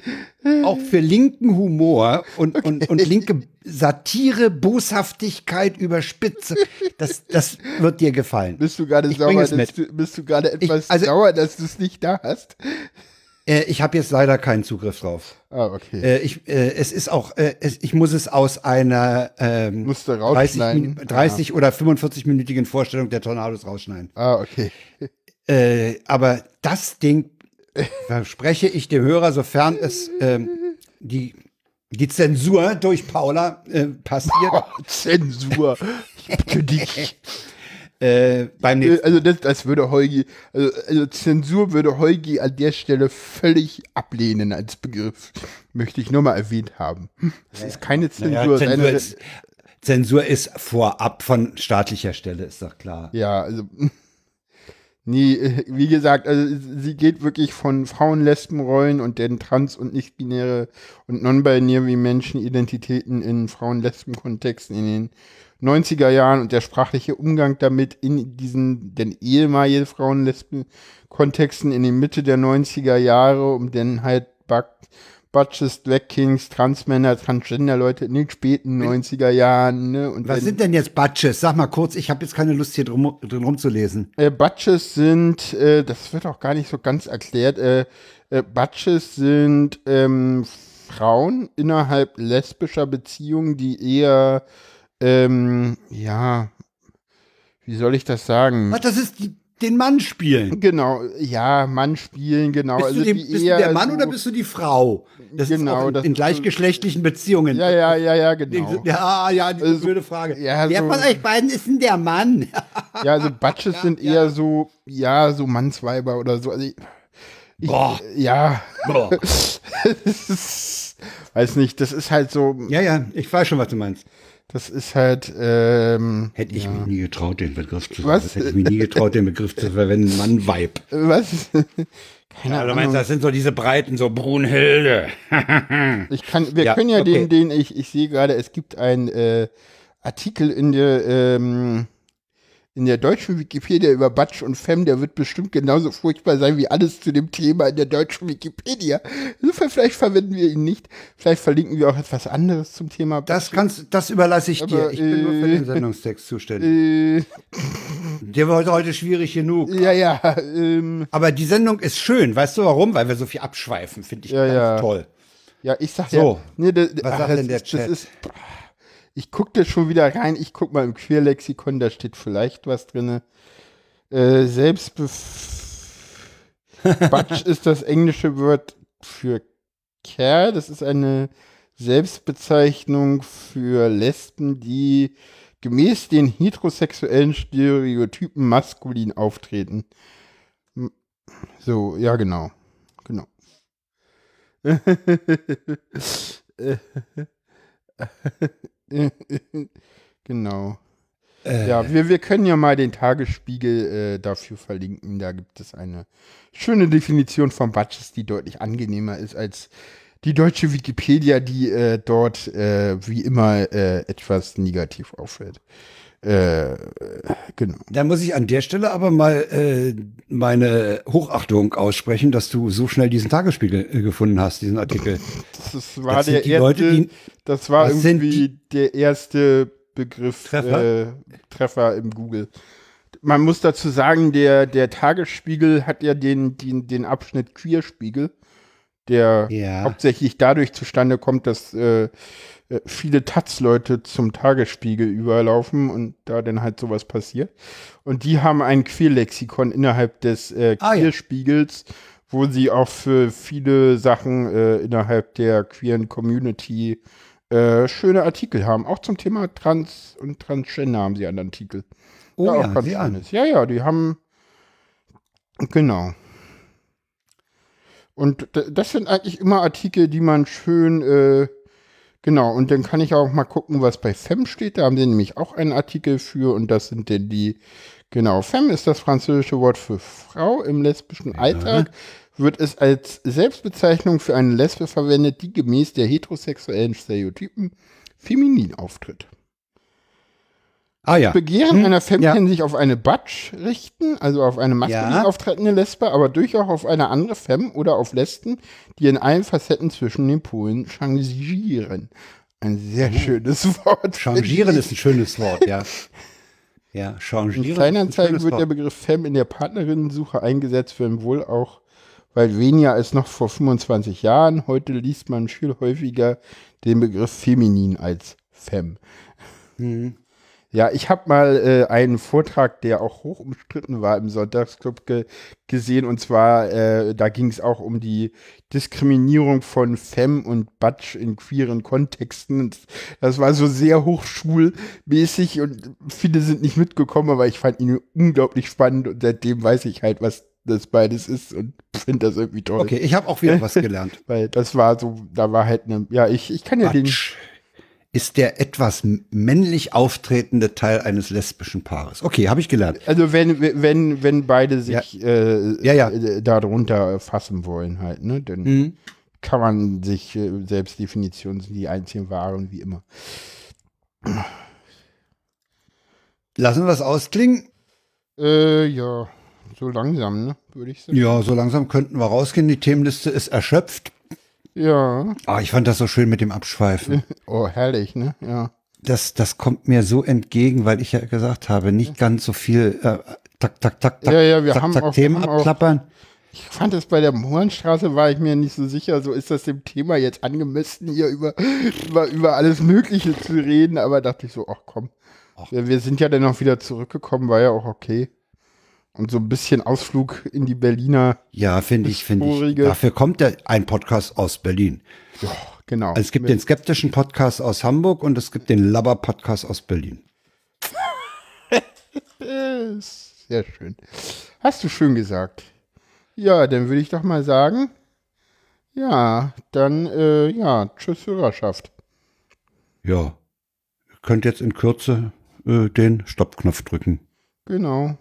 Speaker 1: auch für linken Humor und, und, und linke Satire, Boshaftigkeit, Überspitze. Das, das wird dir gefallen.
Speaker 2: Bist du gerade
Speaker 1: Ich
Speaker 2: sauer, dass du, bist du gerade etwas
Speaker 1: also-
Speaker 2: sauer, dass du es nicht da hast?
Speaker 1: Äh, ich habe jetzt leider keinen Zugriff drauf.
Speaker 2: Ah, okay.
Speaker 1: Äh, ich, äh, es ist auch, äh, es, ich muss es aus einer ähm,
Speaker 2: Musst du
Speaker 1: 30,
Speaker 2: rausschneiden?
Speaker 1: Min- 30 oder 45-minütigen Vorstellung der Tornados rausschneiden.
Speaker 2: ah, okay.
Speaker 1: Äh, aber das Ding verspreche ich dem Hörer, sofern es ähm, die, die Zensur durch Paula äh, passiert,
Speaker 2: Zensur. Ich bitte dich.
Speaker 1: äh, beim
Speaker 2: Äh,
Speaker 1: nächsten.
Speaker 2: Also das, das würde Heugi, also, also Zensur würde Heugi an der Stelle völlig ablehnen als Begriff. Möchte ich nur mal erwähnt haben. Das ist keine Zensur.
Speaker 1: Ja, Zensur, ist, Zensur ist vorab von staatlicher Stelle, ist doch klar.
Speaker 2: Ja, also. Nee, wie gesagt, also sie geht wirklich von Frauen, Lesbenrollen und den trans- und nicht-binäre und non-binäre Menschenidentitäten in Frauen-Lesben-Kontexten in den 90er Jahren und der sprachliche Umgang damit in diesen, den ehemaligen Frauen-Lesben-Kontexten in den Mitte der 90er Jahre, um dann halt Bug, Butches, Drag Kings, Transmänner, Transgender-Leute in den späten 90er Jahren, ne? Und
Speaker 1: Was sind denn jetzt Batches? Sag mal kurz, ich habe jetzt keine Lust hier drum, drin rumzulesen.
Speaker 2: Äh, Batches sind, äh, das wird auch gar nicht so ganz erklärt, äh, äh, Batches sind ähm, Frauen innerhalb lesbischer Beziehungen, die eher, ähm, ja, wie soll ich das sagen?
Speaker 1: Was, das ist die, den Mann spielen.
Speaker 2: Genau, ja, Mann spielen, genau.
Speaker 1: Bist,
Speaker 2: also
Speaker 1: du, die, bist du der Mann
Speaker 2: so,
Speaker 1: oder bist du die Frau? Das
Speaker 2: Genau,
Speaker 1: in,
Speaker 2: das
Speaker 1: in gleichgeschlechtlichen Beziehungen.
Speaker 2: Ja, ja, ja, ja, genau.
Speaker 1: Ja, ja, die
Speaker 2: Also,
Speaker 1: blöde Frage.
Speaker 2: ja,
Speaker 1: Wer
Speaker 2: so-
Speaker 1: von euch beiden ist denn der Mann?
Speaker 2: Ja, also Batches sind eher so, ja, so Mannsweiber oder so. Also ich, ich,
Speaker 1: Boah.
Speaker 2: Ja,
Speaker 1: Boah.
Speaker 2: ist, weiß nicht, das ist halt so,
Speaker 1: ja, ja, ich weiß schon, was du meinst.
Speaker 2: Das ist halt, ähm,
Speaker 1: Hätte ich mich nie getraut, den Begriff zu
Speaker 2: Was?
Speaker 1: Hätte ich mich nie getraut, den Begriff zu verwenden. Mann, Weib.
Speaker 2: was? Keine
Speaker 1: Ja, du
Speaker 2: Ahnung.
Speaker 1: meinst, das sind so diese Breiten, so Brunhilde.
Speaker 2: Ich kann, wir
Speaker 1: Ja,
Speaker 2: können ja
Speaker 1: okay.
Speaker 2: den, den ich, ich sehe gerade, es gibt einen äh, Artikel in der, ähm, in der deutschen Wikipedia über Batsch und Femme, der wird bestimmt genauso furchtbar sein wie alles zu dem Thema in der deutschen Wikipedia. Insofern vielleicht verwenden wir ihn nicht. Vielleicht verlinken wir auch etwas anderes zum Thema
Speaker 1: Das kannst, das überlasse ich dir.
Speaker 2: Aber,
Speaker 1: Ich bin nur für
Speaker 2: äh,
Speaker 1: den Sendungstext zuständig.
Speaker 2: Äh,
Speaker 1: Der war heute, heute schwierig genug.
Speaker 2: ja, ja, ähm,
Speaker 1: Aber die Sendung ist schön. Weißt du warum? Weil wir so viel abschweifen. Finde ich
Speaker 2: Ja,
Speaker 1: ganz
Speaker 2: ja.
Speaker 1: toll.
Speaker 2: ja, ich sag
Speaker 1: So,
Speaker 2: ja. Nee, das,
Speaker 1: was sagt
Speaker 2: das
Speaker 1: denn der Chat?
Speaker 2: ist, ich gucke da schon wieder rein. Ich guck mal im Queerlexikon, da steht vielleicht was drin. Äh, Selbstbef Batsch ist das englische Wort für Kerl. Das ist eine Selbstbezeichnung für Lesben, die gemäß den heterosexuellen Stereotypen maskulin auftreten. So, ja, genau. Genau. genau. Ja, wir, wir können ja mal den Tagesspiegel äh, dafür verlinken. Da gibt es eine schöne Definition von Batches, die deutlich angenehmer ist als die deutsche Wikipedia, die äh, dort äh, wie immer äh, etwas negativ auffällt. Äh, genau.
Speaker 1: Da muss ich an der Stelle aber mal äh, meine Hochachtung aussprechen, dass du so schnell diesen Tagesspiegel äh, gefunden hast, diesen Artikel.
Speaker 2: Das, war
Speaker 1: Das
Speaker 2: der erste,
Speaker 1: Leute, die-
Speaker 2: das war
Speaker 1: das
Speaker 2: irgendwie der erste Begriff
Speaker 1: Treffer?
Speaker 2: Äh, Treffer im Google. Man muss dazu sagen, der, der Tagesspiegel hat ja den, den, den Abschnitt Queerspiegel, der
Speaker 1: Ja.
Speaker 2: hauptsächlich dadurch zustande kommt, dass äh, viele Taz-Leute zum Tagesspiegel überlaufen und da dann halt sowas passiert. Und die haben ein Queerlexikon innerhalb des äh,
Speaker 1: Ah, ja.
Speaker 2: Queerspiegels, wo sie auch für viele Sachen äh, innerhalb der queeren Community äh, schöne Artikel haben. Auch zum Thema Trans und Transgender haben sie einen Artikel.
Speaker 1: Oh
Speaker 2: ja,
Speaker 1: ja,
Speaker 2: auch ganz schönes. Ja, ja, die haben. Genau. Und das sind eigentlich immer Artikel, die man schön. Äh, genau, und dann kann ich auch mal gucken, was bei Femme steht. Da haben sie nämlich auch einen Artikel für. Und das sind denn die. Genau, Femme ist das französische Wort für Frau im lesbischen Alltag. Wird es als Selbstbezeichnung für eine Lesbe verwendet, die gemäß der heterosexuellen Stereotypen feminin auftritt.
Speaker 1: Ah ja.
Speaker 2: Begehren
Speaker 1: Hm,
Speaker 2: einer Femme
Speaker 1: ja.
Speaker 2: kann sich auf eine Batsch richten, also auf eine maskulin
Speaker 1: Ja.
Speaker 2: auftretende Lesbe, aber durchaus auf eine andere Femme oder auf Lesben, die in allen Facetten zwischen den Polen changieren. Ein sehr schönes Wort.
Speaker 1: Oh. Changieren ist ein schönes Wort, ja. Ja,
Speaker 2: In
Speaker 1: changieren. ist ein
Speaker 2: Kleinanzeigen wird der
Speaker 1: Wort.
Speaker 2: Begriff Femme in der Partnerinnensuche eingesetzt, wenn wohl auch, weil weniger als noch vor 25 Jahren. Heute liest man viel häufiger den Begriff feminin als Femme.
Speaker 1: Mhm.
Speaker 2: Ja, ich habe mal äh, einen Vortrag, der auch hoch umstritten war im Sonntagsclub ge gesehen. Und zwar, äh, da ging es auch um die Diskriminierung von Femme und Batsch in queeren Kontexten. Und das war so sehr hochschulmäßig und viele sind nicht mitgekommen, aber ich fand ihn unglaublich spannend und seitdem weiß ich halt, was das beides ist und finde das irgendwie toll.
Speaker 1: Okay, ich habe auch wieder was gelernt.
Speaker 2: Weil das war so, da war halt eine, ja, ich, ich kann ja den,
Speaker 1: Batsch ist der etwas männlich auftretende Teil eines lesbischen Paares. Okay, habe ich gelernt.
Speaker 2: Also wenn, wenn, wenn beide sich Äh,
Speaker 1: Ja, ja.
Speaker 2: äh, darunter fassen wollen halt, ne? Dann
Speaker 1: Mhm.
Speaker 2: kann man sich äh, Selbstdefinitionen sind die einzigen wahren, wie immer.
Speaker 1: Lassen wir es ausklingen.
Speaker 2: Äh, ja, so langsam, ne? Würde ich sagen.
Speaker 1: Ja, so langsam könnten wir rausgehen. Die Themenliste ist erschöpft.
Speaker 2: Ja.
Speaker 1: Ah, ich fand das so schön mit dem Abschweifen.
Speaker 2: Oh, herrlich, ne? Ja.
Speaker 1: Das, das kommt mir so entgegen, weil ich ja gesagt habe, nicht ganz so viel äh, tak, tak, tak, tak,
Speaker 2: Ja, ja, wir
Speaker 1: tak,
Speaker 2: haben
Speaker 1: tak,
Speaker 2: auch-
Speaker 1: Themen
Speaker 2: haben auch-
Speaker 1: abklappern.
Speaker 2: Ich fand es bei der Mohrenstraße, war ich mir nicht so sicher, so ist das dem Thema jetzt angemessen, hier über, über, über alles Mögliche zu reden, aber dachte ich so, ach komm, wir, wir sind ja dann auch wieder zurückgekommen, war ja auch okay. Und so ein bisschen Ausflug in die Berliner,
Speaker 1: Ja, finde ich, finde ich. Dafür kommt der, ein Podcast aus Berlin.
Speaker 2: genau.
Speaker 1: Also es gibt den skeptischen Podcast aus Hamburg und es gibt den Labber-Podcast aus Berlin.
Speaker 2: Sehr schön. Hast du schön gesagt. Ja, dann würde ich doch mal sagen, ja, dann, äh, ja, tschüss Hörerschaft.
Speaker 1: Ja. Ihr könnt jetzt in Kürze äh, den Stoppknopf drücken.
Speaker 2: Genau.